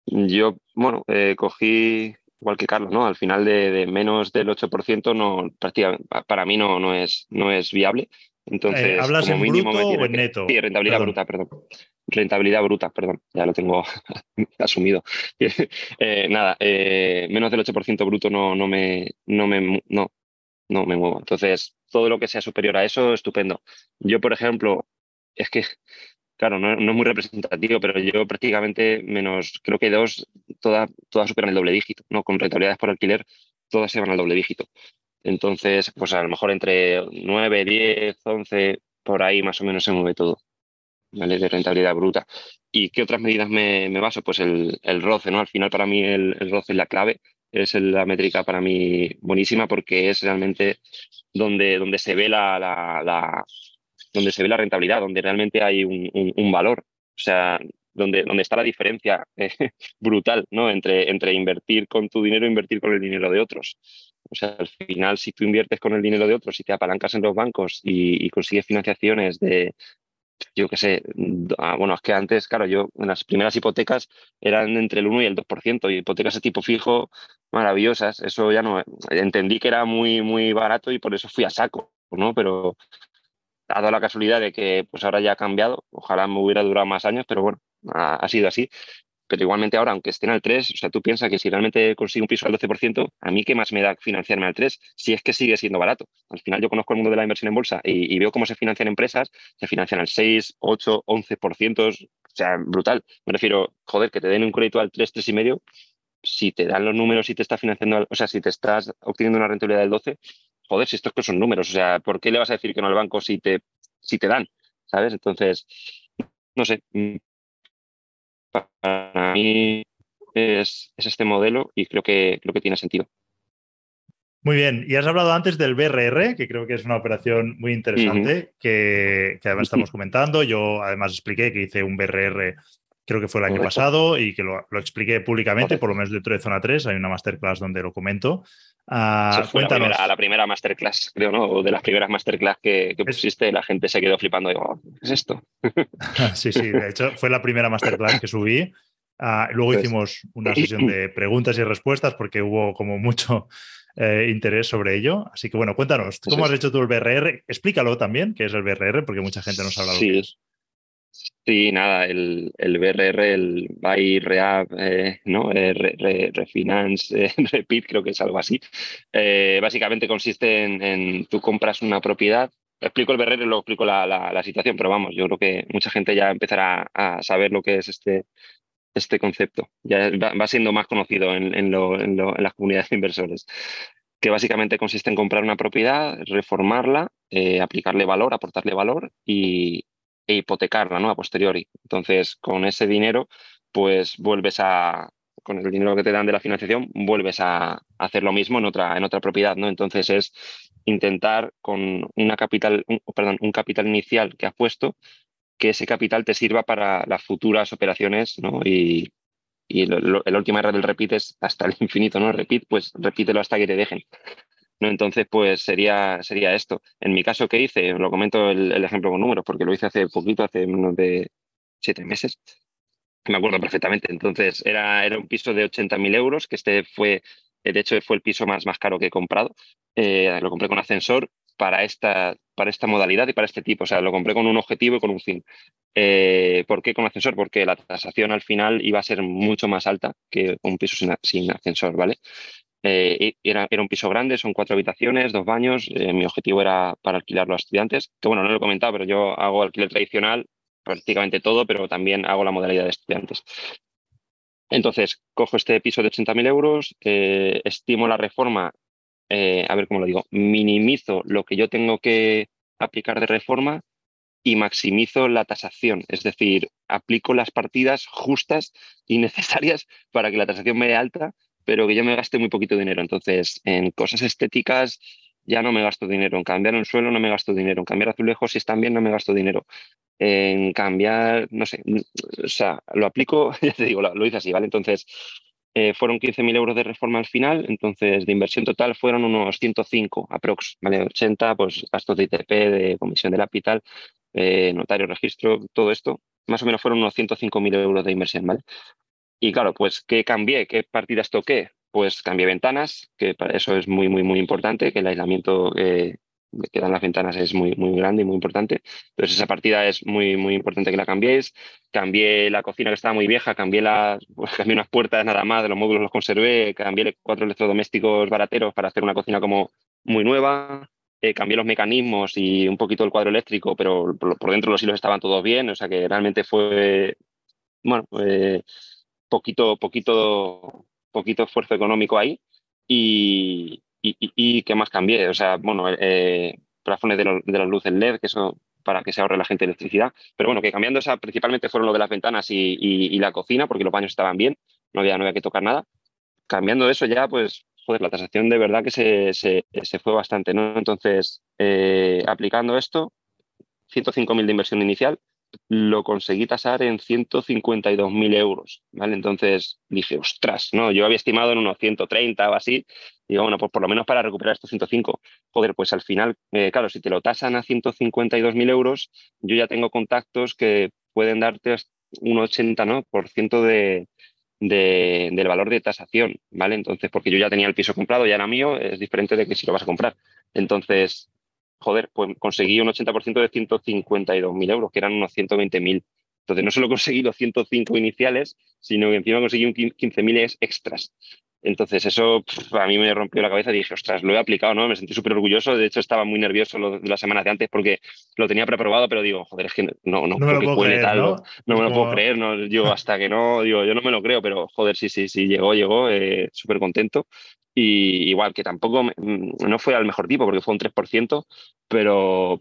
yo, bueno, eh, cogí igual que Carlos, ¿no? Al final de, de menos del 8% no, prácticamente, para mí no, no, es, no es viable. Entonces, eh, ¿Hablas como en mínimo bruto o en neto? Sí, rentabilidad perdón. bruta, perdón. Rentabilidad bruta, perdón, ya lo tengo asumido. eh, nada, eh, menos del 8% bruto no, no me, no me, no, no me muevo. Entonces, todo lo que sea superior a eso, estupendo. Yo, por ejemplo, es que, claro, no, es muy representativo, pero yo prácticamente menos, creo que dos, todas toda superan el doble dígito, ¿no? Con rentabilidades por alquiler, todas se van al doble dígito. Entonces, pues a lo mejor entre 9, 10, 11, por ahí más o menos se mueve todo. ¿vale? De rentabilidad bruta. ¿Y qué otras medidas me, baso? Pues el, el, roce, ¿no? Al final para mí el, el roce es la clave es la métrica para mí buenísima porque es realmente donde, donde se ve la, la, donde se ve la rentabilidad, donde realmente hay un, valor. O sea, donde, donde está la diferencia eh, brutal ¿no? entre, entre invertir con tu dinero e invertir con el dinero de otros. O sea, al final, si tú inviertes con el dinero de otros y te apalancas en los bancos y consigues financiaciones de, yo qué sé, ah, bueno, es que antes, claro, yo en las primeras hipotecas eran entre el 1 y el 2%, y hipotecas de tipo fijo maravillosas, eso ya no, entendí que era muy, muy barato y por eso fui a saco, ¿no? Pero ha dado la casualidad de que pues ahora ya ha cambiado, ojalá me hubiera durado más años, pero bueno, ha sido así pero igualmente ahora, aunque estén al 3, o sea, tú piensas que si realmente consigo un piso al 12%, ¿a mí qué más me da financiarme al 3 si es que sigue siendo barato? Al final yo conozco el mundo de la inversión en bolsa y, veo cómo se financian empresas, se financian al 6, 8, 11%, o sea, brutal. Me refiero, joder, que te den un crédito al 3, 3,5, si te dan los números y te está financiando, o sea, si te estás obteniendo una rentabilidad del 12, joder, si estos que son números, o sea, ¿por qué le vas a decir que no al banco si te, si te dan? ¿Sabes? Entonces, no sé, para mí es, este modelo y creo que, creo que tiene sentido. Muy bien, y has hablado antes del BRR, que creo que es una operación muy interesante, que, además estamos comentando. Yo además expliqué que hice un BRR, creo que fue el año pasado, y que lo, expliqué públicamente, por lo menos dentro de Zona 3, hay una masterclass donde lo comento. Uh, cuéntanos. La primera, masterclass, creo, ¿no? O de las primeras masterclass que, que pusiste, la gente se quedó flipando. Y, oh, ¿qué es esto? sí, sí, de hecho, fue la primera masterclass que subí. Uh, luego pues hicimos una sesión de preguntas y respuestas porque hubo como mucho eh, interés sobre ello. Así que bueno, cuéntanos, ¿cómo has hecho tú el BRR? Explícalo también, qué es el BRR, porque mucha gente no sabe lo que es. Sí, nada, el, el BRR, el Buy Reapp, eh, ¿no? Eh, refinance, eh, Repeat, creo que es algo así. básicamente consiste en, tú compras una propiedad. Explico el BRR luego explico la, la, situación, pero vamos, yo creo que mucha gente ya empezará a saber lo que es este, este concepto. Ya va, siendo más conocido en, en, lo, en, las comunidades de inversores que básicamente consiste en comprar una propiedad, reformarla, aplicarle valor, aportarle valor y, e hipotecarla ¿no? a posteriori. Entonces, con ese dinero, pues vuelves a, con el dinero que te dan de la financiación, vuelves a hacer lo mismo en otra, en otra propiedad. ¿no? Entonces, es intentar con una capital, un, perdón, un capital inicial que has puesto, que ese capital te sirva para las futuras operaciones ¿no? y, y la última del repeat es hasta el infinito, ¿no? Repeat, pues repítelo hasta que te dejen. ¿No? Entonces, pues sería, sería esto. En mi caso, ¿qué hice? Lo comento el, ejemplo con números, porque lo hice hace poquito, hace menos de siete meses. Me acuerdo perfectamente. Entonces, era, era un piso de 80.000 euros, que este fue, de hecho, fue el piso más, más caro que he comprado. Eh, lo compré con ascensor para esta, para esta modalidad y para este tipo. O sea, lo compré con un objetivo y con un fin. Eh, ¿Por qué con ascensor? Porque la tasación al final iba a ser mucho más alta que un piso sin, sin ascensor, ¿vale? Eh, era, era, un piso grande, son cuatro habitaciones, dos baños. Eh, mi objetivo era para alquilarlo a estudiantes. Que bueno, no lo he comentado, pero yo hago alquiler tradicional, prácticamente todo, pero también hago la modalidad de estudiantes. Entonces, cojo este piso de 80.000 euros, eh, estimo la reforma, a ver cómo lo digo, minimizo lo que yo tengo que aplicar de reforma y maximizo la tasación, es decir, aplico las partidas justas y necesarias para que la tasación me dé alta pero que yo me gaste muy poquito dinero. Entonces, en cosas estéticas ya no me gasto dinero. En cambiar un suelo no me gasto dinero. En cambiar azulejos, si están bien, no me gasto dinero. En cambiar, no sé, o sea, lo aplico, ya te digo, lo, hice así, ¿vale? Entonces, eh, fueron 15.000 euros de reforma al final, entonces de inversión total fueron unos 105 aprox, ¿vale? 80, pues gastos de ITP, de comisión de capital, eh, notario, registro, todo esto, más o menos fueron unos 105.000 euros de inversión, ¿vale? Y claro, pues, ¿qué cambié? ¿Qué partidas toqué? Pues cambié ventanas, que para eso es muy, muy, muy importante, que el aislamiento eh, que dan las ventanas es muy, muy grande y muy importante. Entonces, esa partida es muy, muy importante que la cambiéis. Cambié la cocina que estaba muy vieja, cambié, las, cambié unas puertas nada más, de los módulos los conservé, cambié cuatro electrodomésticos barateros para hacer una cocina como muy nueva, eh, cambié los mecanismos y un poquito el cuadro eléctrico, pero por, dentro los hilos estaban todos bien, o sea que realmente fue, bueno, eh, poquito, poquito, poquito esfuerzo económico ahí y, y, ¿qué más cambié? O sea, bueno, eh, plafones de, de las luces LED, que eso para que se ahorre la gente electricidad, pero bueno, que cambiando esa principalmente fueron lo de las ventanas y, la cocina, porque los baños estaban bien, no había, no había que tocar nada. Cambiando eso ya, pues joder, la tasación de verdad que se, se, fue bastante, ¿no? Entonces, eh, aplicando esto, 105.000 de inversión inicial, lo conseguí tasar en 152.000 euros, ¿vale? Entonces dije, ostras, ¿no? Yo había estimado en unos 130 o así, digo, bueno, pues por lo menos para recuperar estos 105. Joder, pues al final, eh, claro, si te lo tasan a 152.000 euros, yo ya tengo contactos que pueden darte un 80, ¿no? Por ciento de, del valor de tasación, ¿vale? Entonces, porque yo ya tenía el piso comprado, ya era mío, es diferente de que si lo vas a comprar. Entonces, joder, pues conseguí un 80% de 152.000 euros, que eran unos 120.000. Entonces, no solo conseguí los 105 iniciales, sino que encima conseguí un 15.000 extras. Entonces, eso a mí me rompió la cabeza y dije, ostras, lo he aplicado, ¿no? Me sentí súper orgulloso. De hecho, estaba muy nervioso lo, de las semanas de antes porque lo tenía preprobado, pero digo, joder, es que no, no, no me lo puedo creer, tal, ¿no? no me lo puedo creer, ¿no? Yo hasta que no, digo, yo no me lo creo, pero joder, sí, sí, sí, llegó, llegó, eh, súper contento. Y igual que tampoco, mm, no fue al mejor tipo porque fue un 3%, pero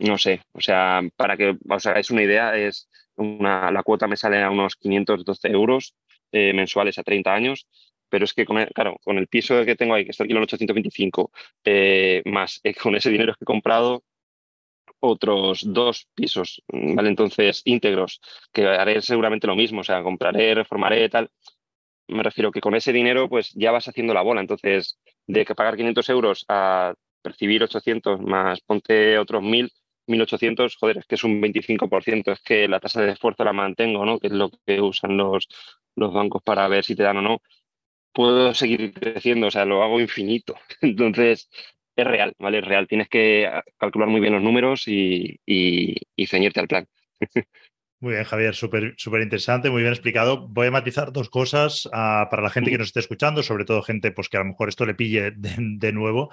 no sé, o sea, para que os hagáis una idea, es una, la cuota me sale a unos 512 euros eh, mensuales a 30 años pero es que, con el, claro, con el piso que tengo ahí, que está aquí en 825, eh, más eh, con ese dinero que he comprado otros dos pisos, ¿vale? Entonces, íntegros, que haré seguramente lo mismo, o sea, compraré, reformaré, tal. Me refiero que con ese dinero, pues ya vas haciendo la bola. Entonces, de que pagar 500 euros a percibir 800 más ponte otros 1000, 1800, joder, es que es un 25%, es que la tasa de esfuerzo la mantengo, ¿no? Que es lo que usan los, los bancos para ver si te dan o no puedo seguir creciendo, o sea, lo hago infinito. Entonces, es real, ¿vale? Es real. Tienes que calcular muy bien los números y, y, ceñirte al plan. Muy bien, Javier, súper súper interesante, muy bien explicado. Voy a matizar dos cosas ah, para la gente que nos esté escuchando, sobre todo gente pues, que a lo mejor esto le pille de, nuevo.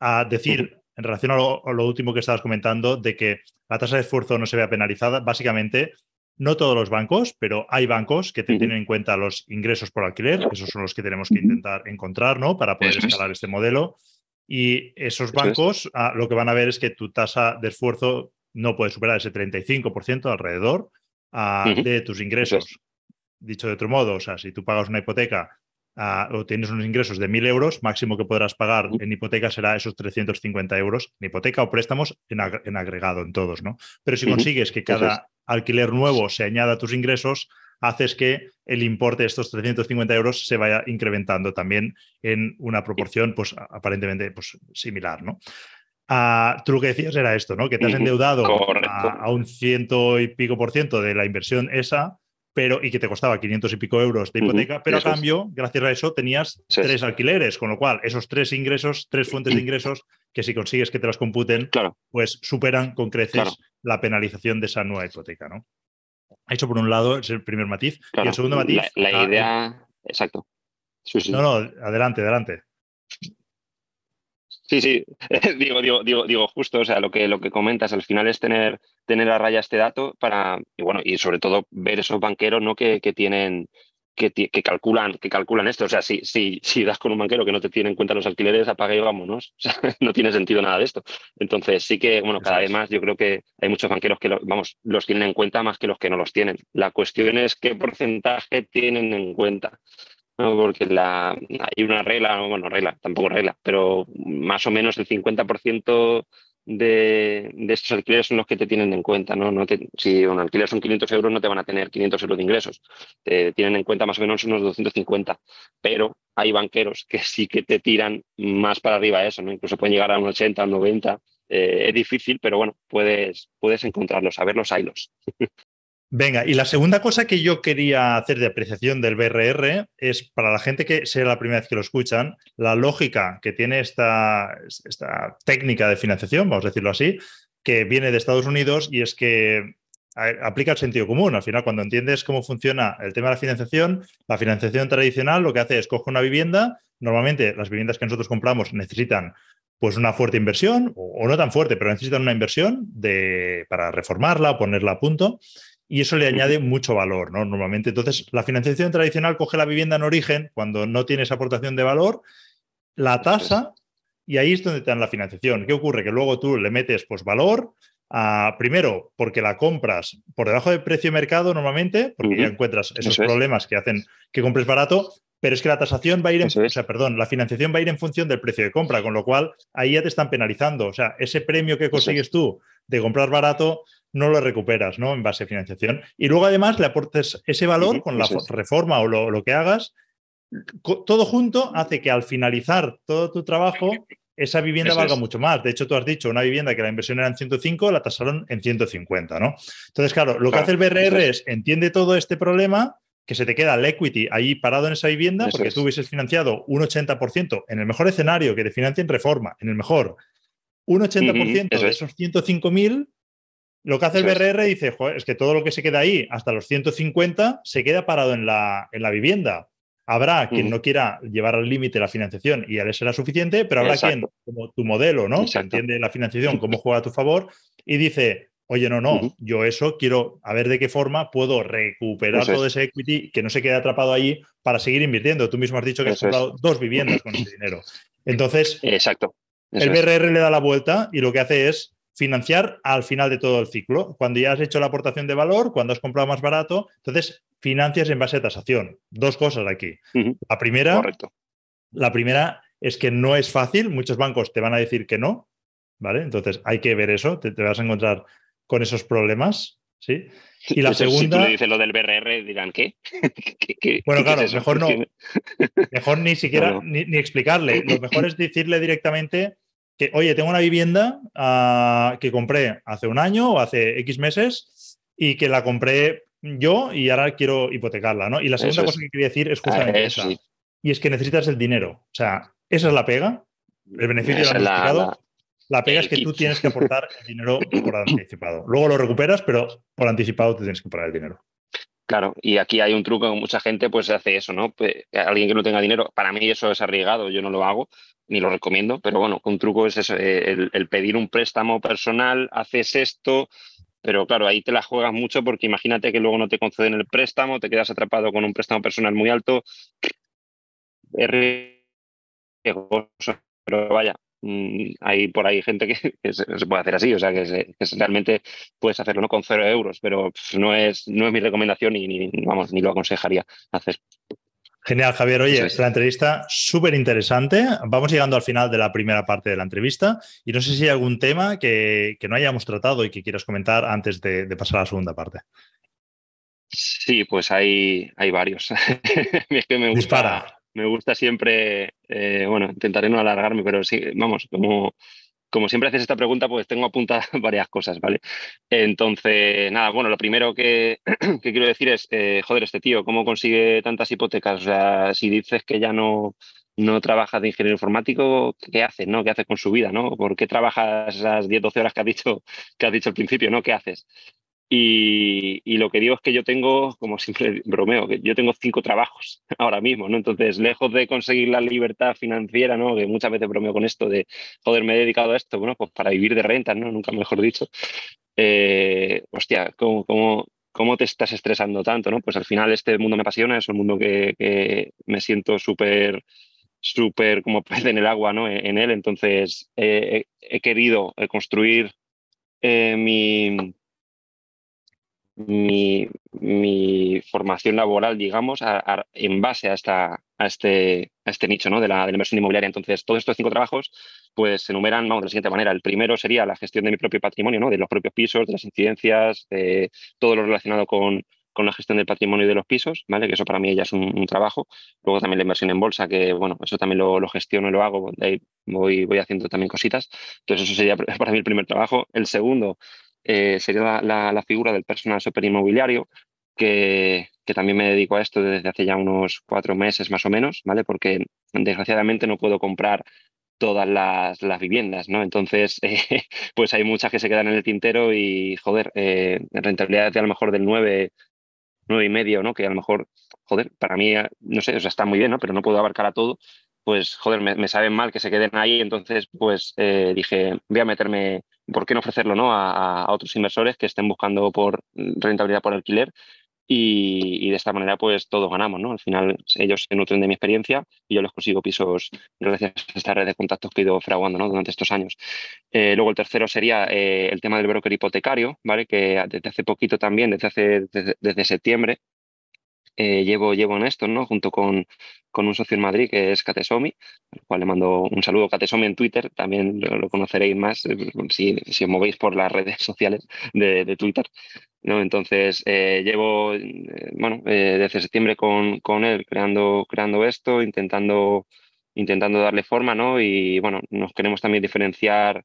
A decir, en relación a lo, a lo, último que estabas comentando, de que la tasa de esfuerzo no se vea penalizada, básicamente no todos los bancos, pero hay bancos que te tienen en cuenta los ingresos por alquiler, esos son los que tenemos que intentar encontrar, ¿no? Para poder escalar este modelo. Y esos bancos ah, lo que van a ver es que tu tasa de esfuerzo no puede superar ese 35% alrededor ah, de tus ingresos. Dicho de otro modo, o sea, si tú pagas una hipoteca ah, o tienes unos ingresos de 1.000 euros, máximo que podrás pagar en hipoteca será esos 350 euros en hipoteca o préstamos en, agregado en todos, ¿no? Pero si consigues que cada alquiler nuevo se añada a tus ingresos, haces que el importe de estos 350 euros se vaya incrementando también en una proporción, pues aparentemente pues, similar, ¿no? Ah, tú lo que decías era esto, ¿no? Que te has endeudado a, un ciento y pico por ciento de la inversión esa, pero y que te costaba 500 y pico euros de hipoteca, pero a cambio, gracias a eso, tenías tres alquileres, con lo cual esos tres ingresos, tres fuentes de ingresos, que si consigues que te las computen, pues superan con creces la penalización de esa nueva hipoteca, ¿no? Eso por un lado es el primer matiz. y el segundo matiz. La, ah, idea. exacto. No, no, adelante, adelante. Sí, sí, digo, digo, digo, digo, justo, o sea, lo que, lo que comentas al final es tener, tener a raya este dato para, y bueno, y sobre todo ver esos banqueros, ¿no? Que, que tienen, que, calculan, que calculan esto. O sea, si, si, si das con un banquero que no te tiene en cuenta los alquileres, apaga y vámonos. O sea, no tiene sentido nada de esto. Entonces, sí que, bueno, cada vez más yo creo que hay muchos banqueros que, vamos, los tienen en cuenta más que los que no los tienen. La cuestión es qué porcentaje tienen en cuenta. Porque la, hay una regla, bueno, regla, tampoco regla, pero más o menos el 50% de, estos alquileres son los que te tienen en cuenta. ¿no? no si un alquiler son 500 euros, no te van a tener 500 euros de ingresos. Te tienen en cuenta más o menos unos 250. Pero hay banqueros que sí que te tiran más para arriba eso, ¿no? incluso pueden llegar a un 80, un 90. Eh, es difícil, pero bueno, puedes, puedes encontrarlos, saberlos, haylos. Venga, y la segunda cosa que yo quería hacer de apreciación del BRR es para la gente que sea la primera vez que lo escuchan, la lógica que tiene esta, esta técnica de financiación, vamos a decirlo así, que viene de Estados Unidos y es que aplica el sentido común. Al final, cuando entiendes cómo funciona el tema de la financiación, la financiación tradicional lo que hace es coge una vivienda, normalmente las viviendas que nosotros compramos necesitan pues una fuerte inversión, o, no tan fuerte, pero necesitan una inversión de, para reformarla o ponerla a punto. Y eso le añade mucho valor, ¿no? Normalmente. Entonces, la financiación tradicional coge la vivienda en origen cuando no tiene esa aportación de valor, la tasa, y ahí es donde te dan la financiación. ¿Qué ocurre? Que luego tú le metes pues valor, primero, porque la compras por debajo del precio de mercado normalmente, porque ya encuentras esos problemas que hacen que compres barato, pero es que la tasación va a ir en, o sea, perdón, la financiación va a ir en función del precio de compra, con lo cual ahí ya te están penalizando. O sea, ese premio que consigues tú de comprar barato no lo recuperas, ¿no? En base a financiación. Y luego además le aportes ese valor con la reforma o lo, lo que hagas. Todo junto hace que al finalizar todo tu trabajo esa vivienda valga mucho más. De hecho, tú has dicho una vivienda que la inversión era en 105, la tasaron en 150, ¿no? Entonces, claro, lo que hace el BRR es, entiende todo este problema que se te queda el equity ahí parado en esa vivienda porque tú hubieses financiado un 80%, en el mejor escenario que te financien reforma, en el mejor, un 80% de esos 105.000, lo que hace el BRR dice, Joder, es que todo lo que se queda ahí, hasta los 150, se queda parado en la, en la vivienda. Habrá quien no quiera llevar al límite la financiación y a él será suficiente, pero habrá quien, como tu modelo, ¿no? Que entiende la financiación, cómo juega a tu favor, y dice, Oye, no, no, yo eso quiero a ver de qué forma puedo recuperar todo ese equity que no se quede atrapado allí para seguir invirtiendo. Tú mismo has dicho que has comprado dos viviendas con ese dinero. Entonces, Exacto. el BRR le da la vuelta y lo que hace es financiar al final de todo el ciclo. Cuando ya has hecho la aportación de valor, cuando has comprado más barato, entonces financias en base a tasación. Dos cosas aquí. La primera, la primera es que no es fácil. Muchos bancos te van a decir que no, ¿vale? Entonces hay que ver eso. te vas a encontrar con esos problemas. ¿sí? Y la segunda. Si tú le dices lo del BRR, dirán, ¿qué? bueno, claro, mejor no. Mejor ni siquiera Ni, explicarle. Lo mejor es decirle directamente que, oye, tengo una vivienda ah, que compré hace un año o hace X meses y que la compré yo y ahora quiero hipotecarla, ¿no? Y la segunda cosa que quería decir es justamente ah, esa. Y es que necesitas el dinero. O sea, esa es la pega. El beneficio de la, la pega es que tú tienes que aportar el dinero por anticipado. Luego lo recuperas, pero por anticipado te tienes que pagar el dinero. Claro, y aquí hay un truco que mucha gente pues hace eso, ¿no? Pues, alguien que no tenga dinero, para mí eso es arriesgado, yo no lo hago ni lo recomiendo, pero bueno, un truco es eso, eh, el, pedir un préstamo personal, haces esto, pero claro, ahí te la juegas mucho porque imagínate que luego no te conceden el préstamo, te quedas atrapado con un préstamo personal muy alto, es riesgoso, pero vaya, Mm, hay por ahí gente que, se, puede hacer así, o sea, que, realmente puedes hacerlo ¿no? con cero euros, pero no es, no es mi recomendación y ni, vamos, ni lo aconsejaría hacer. Genial, Javier. Oye, la entrevista súper interesante. Vamos llegando al final de la primera parte de la entrevista y no sé si hay algún tema que, no hayamos tratado y que quieras comentar antes de, pasar a la segunda parte. Sí, pues hay, hay varios. es que me gusta, Dispara me gusta siempre, eh, bueno, intentaré no alargarme, pero sí, vamos, como, como siempre haces esta pregunta, pues tengo apuntadas varias cosas, ¿vale? Entonces, nada, bueno, lo primero que, quiero decir es, eh, joder, este tío, ¿cómo consigue tantas hipotecas? O sea, si dices que ya no, no trabajas de ingeniero informático, ¿qué haces, no? ¿Qué haces con su vida, no? ¿Por qué trabajas esas 10, 12 horas que has dicho, que has dicho al principio, no? ¿Qué haces? Y, lo que digo es que yo tengo, como siempre bromeo, que yo tengo cinco trabajos ahora mismo, ¿no? Entonces, lejos de conseguir la libertad financiera, ¿no? Que muchas veces bromeo con esto de, joder, me he dedicado a esto, bueno, pues para vivir de rentas, ¿no? Nunca mejor dicho. Eh, hostia, ¿cómo, cómo, cómo te estás estresando tanto, ¿no? Pues al final este mundo me apasiona, es un mundo que, me siento súper súper como pez en el agua, ¿no? En él, entonces he querido construir eh, mi mi, formación laboral, digamos, en base a, esta, este, este nicho ¿no? de, la, inversión inmobiliaria. Entonces, todos estos cinco trabajos pues, se enumeran de la siguiente manera. El primero sería la gestión de mi propio patrimonio, ¿no? de los propios pisos, de las incidencias, de todo lo relacionado con, con la gestión del patrimonio y de los pisos, ¿vale? Que eso para mí ya es un, trabajo. Luego también la inversión en bolsa, que bueno, eso también lo, lo, gestiono y lo hago, de ahí voy, voy haciendo también cositas. Entonces eso sería para mí el primer trabajo. El segundo eh, sería la, figura del personal superinmobiliario, que, que también me dedico a esto desde hace ya unos cuatro meses más o menos, ¿vale? Porque desgraciadamente no puedo comprar todas las, viviendas, ¿no? Entonces, eh, pues hay muchas que se quedan en el tintero y, joder, eh, rentabilidad de a lo mejor del 9, 9 y medio, ¿no? Que a lo mejor, joder, para mí, no sé, o sea, está muy bien, ¿no? Pero no puedo abarcar a todo pues joder, me, saben mal que se queden ahí, entonces pues eh, dije, voy a meterme, ¿por qué no ofrecerlo ¿no? A, otros inversores que estén buscando por rentabilidad por alquiler y, de esta manera pues todos ganamos, ¿no? Al final ellos se nutren de mi experiencia y yo les consigo pisos gracias a esta red de contactos que he ido fraguando ¿no? durante estos años. Eh, luego el tercero sería eh, el tema del broker hipotecario, ¿vale? Que desde hace poquito también, desde, hace, desde, septiembre, eh, llevo, llevo en esto, ¿no? Junto con, con, un socio en Madrid que es Catesomi, al cual le mando un saludo. Catesomi en Twitter, también lo, conoceréis más si, si, os movéis por las redes sociales de, de Twitter. ¿no? Entonces, eh, llevo, eh, bueno, eh, desde septiembre con, con, él creando, creando esto, intentando, intentando darle forma, ¿no? Y, bueno, nos queremos también diferenciar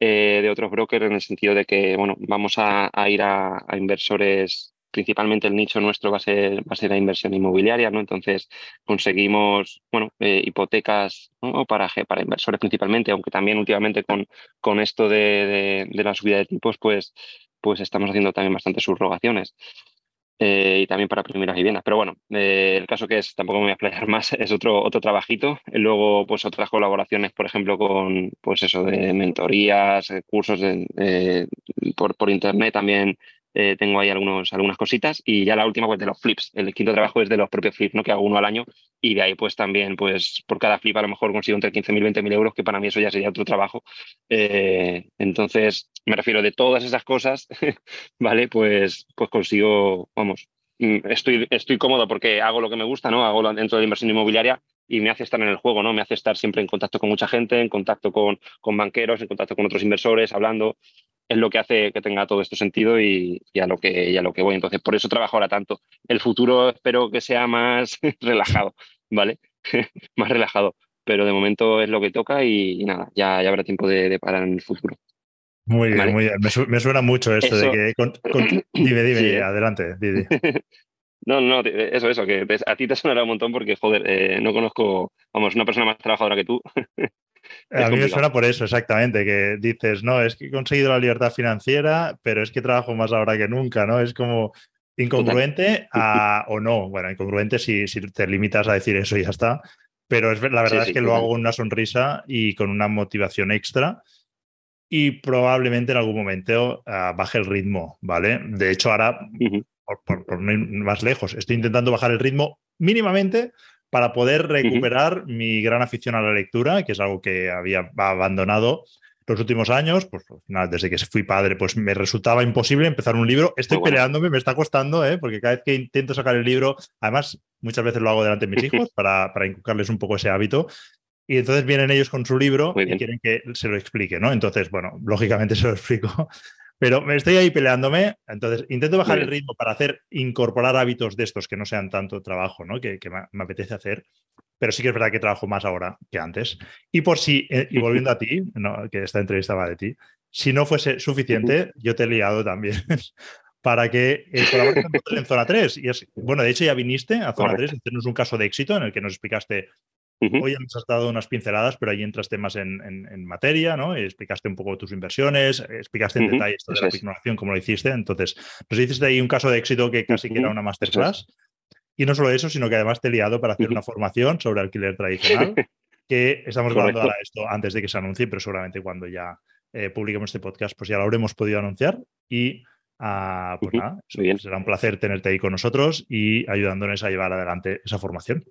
de otros brokers en el sentido de que, bueno, vamos a, ir a, inversores, principalmente el nicho nuestro va a ser, va a ser la inversión inmobiliaria, ¿no? Entonces, conseguimos, bueno, hipotecas para, para inversores principalmente, aunque también últimamente con, con esto de, de la subida de tipos, pues pues estamos haciendo también bastantes subrogaciones. Eh, y también para primeras viviendas. Pero bueno, eh, el caso que es, tampoco me voy a explayar más, es otro, otro trabajito. Luego, pues otras colaboraciones, por ejemplo, con pues eso de mentorías, eh, cursos por, por internet también eh, tengo ahí algunos, algunas cositas y ya la última pues de los flips. El quinto trabajo es de los propios flips, ¿no? que hago uno al año y de ahí pues también pues por cada flip a lo mejor consigo entre 15.000 y 20.000 euros, que para mí eso ya sería otro trabajo. Eh, entonces me refiero de todas esas cosas, ¿vale? Pues, pues consigo, vamos, mm, estoy, estoy cómodo porque hago lo que me gusta, ¿no? Hago dentro de inversión inmobiliaria y me hace estar en el juego, ¿no? Me hace estar siempre en contacto con mucha gente, en contacto con, con banqueros, en contacto con otros inversores, hablando es lo que hace que tenga todo esto sentido y, a lo que, a lo que voy. Entonces, por eso trabajo ahora tanto. El futuro espero que sea más relajado, ¿vale? más relajado. Pero de momento es lo que toca y, nada, ya, ya, habrá tiempo de, parar en el futuro. Muy bien, muy bien. Me, suena mucho esto de que... dime, dime, adelante, Didi. No, no, eso, eso, que a ti te sonará un montón porque, joder, eh, no conozco, vamos, una persona más trabajadora que tú a mí me suena por eso, exactamente, que dices, no, es que he conseguido la libertad financiera, pero es que trabajo más ahora que nunca, ¿no? Es como incongruente o no. Bueno, incongruente si, si, te limitas a decir eso y ya está. Pero es, la verdad es que lo hago con una sonrisa y con una motivación extra y probablemente en algún momento ah, baje el ritmo, ¿vale? De hecho, ahora, por, por, por, más lejos, estoy intentando bajar el ritmo mínimamente para poder recuperar mi gran afición a la lectura, que es algo que había abandonado los últimos años, pues al final, desde que fui padre, pues me resultaba imposible empezar un libro. Estoy peleándome, me está costando, ¿eh? porque cada vez que intento sacar el libro, además, muchas veces lo hago delante de mis hijos para, para inculcarles un poco ese hábito. Y entonces vienen ellos con su libro y quieren que se lo explique, ¿no? Entonces, bueno, lógicamente se lo explico. Pero me estoy ahí peleándome, entonces intento bajar el ritmo para hacer, incorporar hábitos de estos que no sean tanto trabajo, ¿no? Que, me, apetece hacer, pero sí que es verdad que trabajo más ahora que antes. Y por si, eh, y volviendo a ti, que esta entrevista va de ti, si no fuese suficiente, yo te he liado también para que eh, en Zona 3. Y es, bueno, de hecho ya viniste a Zona 3 a hacernos un caso de éxito en el que nos explicaste Hoy nos has dado unas pinceladas, pero ahí entraste más en, en, materia, ¿no? explicaste un poco tus inversiones, explicaste en detalle esto de la pignoración, como lo hiciste. Entonces, nos hiciste ahí un caso de éxito que casi que era una masterclass. Y no solo eso, sino que además te he liado para hacer una formación sobre alquiler tradicional, que estamos grabando ahora esto antes de que se anuncie, pero seguramente cuando ya eh, publiquemos este podcast, pues ya lo habremos podido anunciar. Y ah, pues nada, será un placer tenerte ahí con nosotros y ayudándonos a llevar adelante esa formación.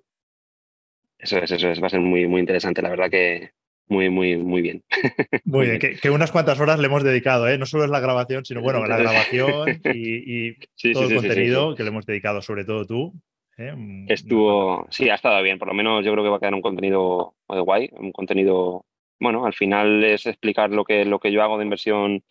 Eso es, eso es, va a ser muy, muy interesante, la verdad que muy, muy, muy bien. Muy bien, que, unas cuantas horas le hemos dedicado, ¿eh? no solo es la grabación, sino bueno, la grabación y, todo el contenido que le hemos dedicado, sobre todo tú. ¿eh? Estuvo, sí, ha estado bien, por lo menos yo creo que va a quedar un contenido de guay, un contenido, bueno, al final es explicar lo que, lo que yo hago de inversión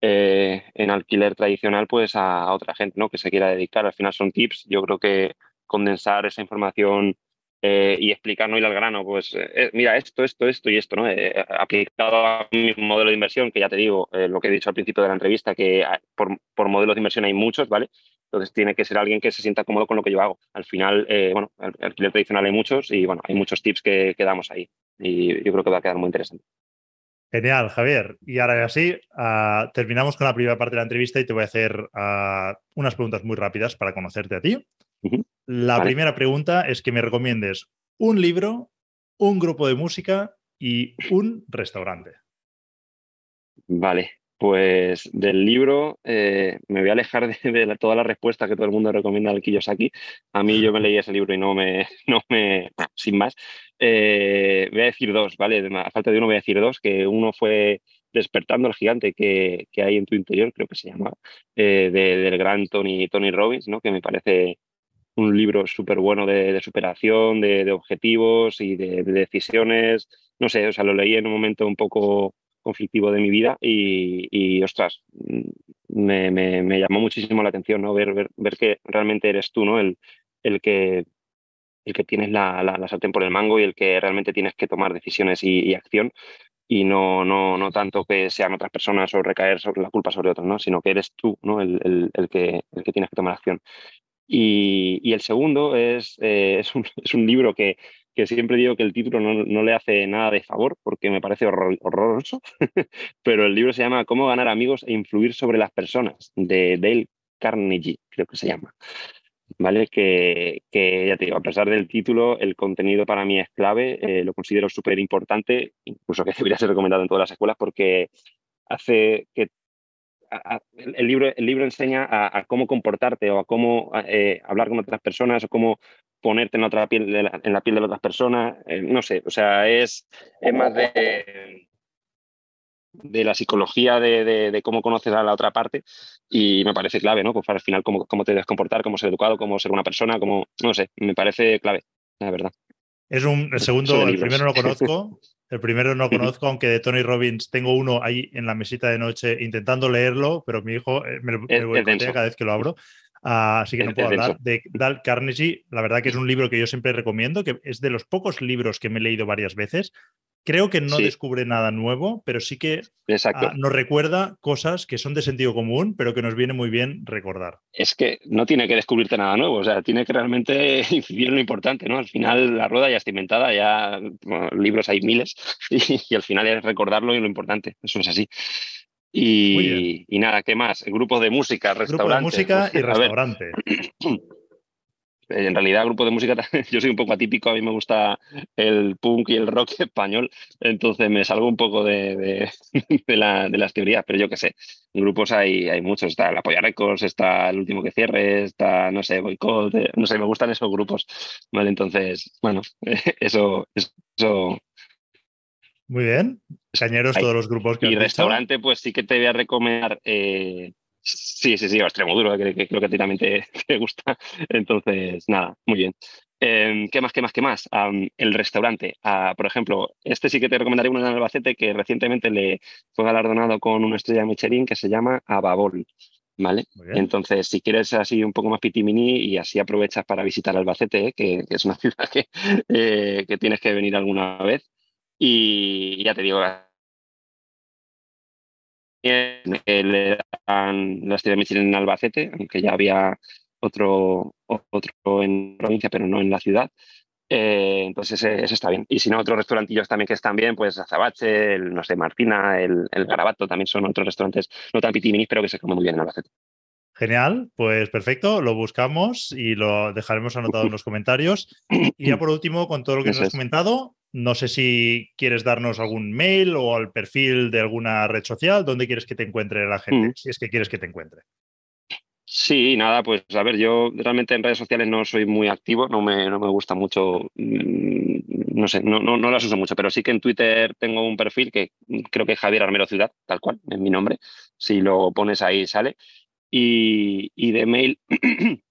eh, en alquiler tradicional, pues a, a otra gente, ¿no? Que se quiera dedicar. Al final son tips, yo creo que condensar esa información eh, y explicar, no ir al grano, pues eh, eh, mira, esto, esto, esto y esto, ¿no? aplicado a mi modelo de inversión, que ya te digo, lo que he dicho al principio de la entrevista, que por, por modelos de inversión hay muchos, ¿vale? Entonces tiene que ser alguien que se sienta cómodo con lo que yo hago. Al final, bueno, alquiler tradicional hay muchos y bueno, hay muchos tips que, que, damos ahí. Y yo creo que va a quedar muy interesante. Genial, Javier. Y ahora así, ah, terminamos con la primera parte de la entrevista y te voy a hacer ah, unas preguntas muy rápidas para conocerte a ti. La primera pregunta es que me recomiendes un libro, un grupo de música y un restaurante. Vale, pues del libro eh, me voy a alejar de, toda la respuesta que todo el mundo recomienda al Kiyosaki. A mí yo me leí ese libro y no me, no me sin más. Eh, voy a decir dos, ¿vale? A falta de uno voy a decir dos, que uno fue Despertando al gigante que, que hay en tu interior, creo que se llama, eh, del gran Tony, Tony Robbins, ¿no? que me parece un libro súper bueno de, superación, de, objetivos y de, de, decisiones. No sé, o sea, lo leí en un momento un poco conflictivo de mi vida y, ostras, me, me, llamó muchísimo la atención, ¿no? Ver, ver, ver, que realmente eres tú, ¿no? El, el que el que tienes la, la, sartén por el mango y el que realmente tienes que tomar decisiones y, acción y no, no, no tanto que sean otras personas o recaer sobre la culpa sobre otros, ¿no? sino que eres tú ¿no? el, el, el, que, el que tienes que tomar acción. Y, y el segundo es, eh, es, un, es, un, libro que, que siempre digo que el título no, no, le hace nada de favor porque me parece horror, horroroso, pero el libro se llama Cómo ganar amigos e influir sobre las personas, de Dale Carnegie, creo que se llama. ¿Vale? Que, que ya te digo, a pesar del título, el contenido para mí es clave, eh, lo considero súper importante, incluso que debería ser recomendado en todas las escuelas porque hace que el, libro, el libro enseña a, cómo comportarte o a cómo eh, hablar con otras personas o cómo ponerte en, otra piel en la piel de otras personas. Eh, no sé, o sea, es, es más de, de la psicología de, de, cómo conoces a la otra parte y me parece clave, ¿no? Pues al final cómo, cómo te debes comportar, cómo ser educado, cómo ser una persona, cómo, no sé, me parece clave, la verdad. Es un, el segundo, el primero no lo conozco, el primero no conozco, aunque de Tony Robbins tengo uno ahí en la mesita de noche intentando leerlo, pero mi hijo eh, me, me cada vez que lo abro. Ah, así que no puedo hablar. De Dal Carnegie, la verdad que es un libro que yo siempre recomiendo, que es de los pocos libros que me he leído varias veces. Creo que no descubre nada nuevo, pero sí que ah, nos recuerda cosas que son de sentido común, pero que nos viene muy bien recordar. Es que no tiene que descubrirte nada nuevo, o sea, tiene que realmente incidir en lo importante, ¿no? Al final la rueda ya está inventada, ya libros hay miles y, al final es recordarlo y lo importante, eso es así. Y, y, nada, ¿qué más? Grupo de música, restaurante. Grupo de música y restaurante. en realidad, grupo de música, yo soy un poco atípico, a mí me gusta el punk y el rock español, entonces me salgo un poco de, de, la, de las teorías, pero yo qué sé, grupos hay, hay muchos, está el Apoya Records, está el último que cierre, está, no sé, Boycott, eh, no sé, me gustan esos grupos, ¿vale? Entonces, bueno, eso, eso muy bien. Cañeros, todos los grupos que Y restaurante, pues sí que te voy a recomendar eh, Sí, sí, sí, extremo duro, que, creo que a ti también te, gusta. Entonces, nada, muy bien. Em, ¿Qué más, qué más, qué más? el restaurante. Ah, por ejemplo, este sí que te recomendaría uno en Albacete que recientemente le fue galardonado con una estrella Michelin que se llama Ababol. ¿Vale? Entonces, si quieres así un poco más pitimini y así aprovechas para visitar Albacete, ¿eh? que, es una ciudad que, eh, que tienes que venir alguna vez. Y ya te digo, le dan la estrella de Michelin en Albacete, aunque ya había otro, otro en provincia, pero no en la ciudad. Eh, entonces ese, está bien. Y si no, otros restaurantillos también que están bien, pues Azabache, el, no sé, Martina, el, el Garabato, también son otros restaurantes no tan pitiminis, pero que se comen muy bien en Albacete. Genial, pues perfecto, lo buscamos y lo dejaremos anotado en los comentarios. Y ya por último, con todo lo que nos has comentado, no sé si quieres darnos algún mail o al perfil de alguna red social, ¿dónde quieres que te encuentre la gente? Mm. Si es que quieres que te encuentre. Sí, nada, pues a ver, yo realmente en redes sociales no soy muy activo, no me, no me gusta mucho, mm, no sé, no, no, no, las uso mucho, pero sí que en Twitter tengo un perfil que creo que es Javier Armero Ciudad, tal cual, es mi nombre. Si lo pones ahí sale. Y, y de mail,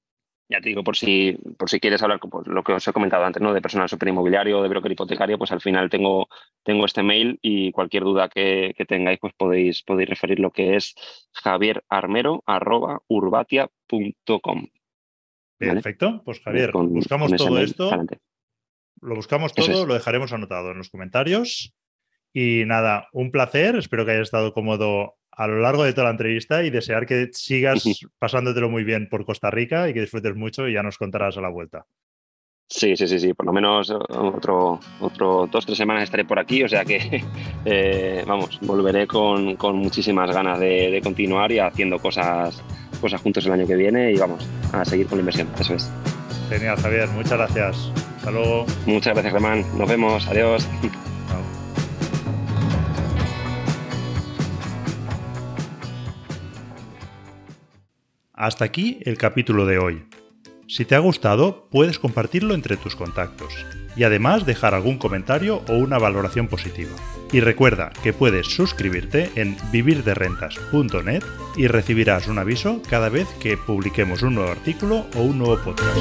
ya te digo, por si, por si quieres hablar, pues, lo que os he comentado antes, ¿no? De personal superinmobiliario, de broker hipotecario, pues al final tengo, tengo este mail y cualquier duda que, tengáis, pues podéis, podéis referir lo que es javierarmero.urbatia.com. Perfecto, pues Javier, buscamos todo esto. Lo buscamos todo, lo dejaremos anotado en los comentarios. Y nada, un placer, espero que hayas estado cómodo a lo largo de toda la entrevista y desear que sigas pasándotelo muy bien por Costa Rica y que disfrutes mucho y ya nos contarás a la vuelta. Sí, sí, sí, sí, por lo menos eh, otro, otro dos, tres semanas estaré por aquí, o sea que, eh, vamos, volveré con, muchísimas ganas de, de, continuar y haciendo cosas, cosas juntos el año que viene y vamos, a seguir con la inversión, eso es. Genial, Javier, muchas gracias. Hasta luego. Muchas gracias, Germán. Nos vemos. Adiós. Hasta aquí el capítulo de hoy. Si te ha gustado, puedes compartirlo entre tus contactos y además dejar algún comentario o una valoración positiva. Y recuerda que puedes suscribirte en vivirderrentas.net y recibirás un aviso cada vez que publiquemos un nuevo artículo o un nuevo podcast.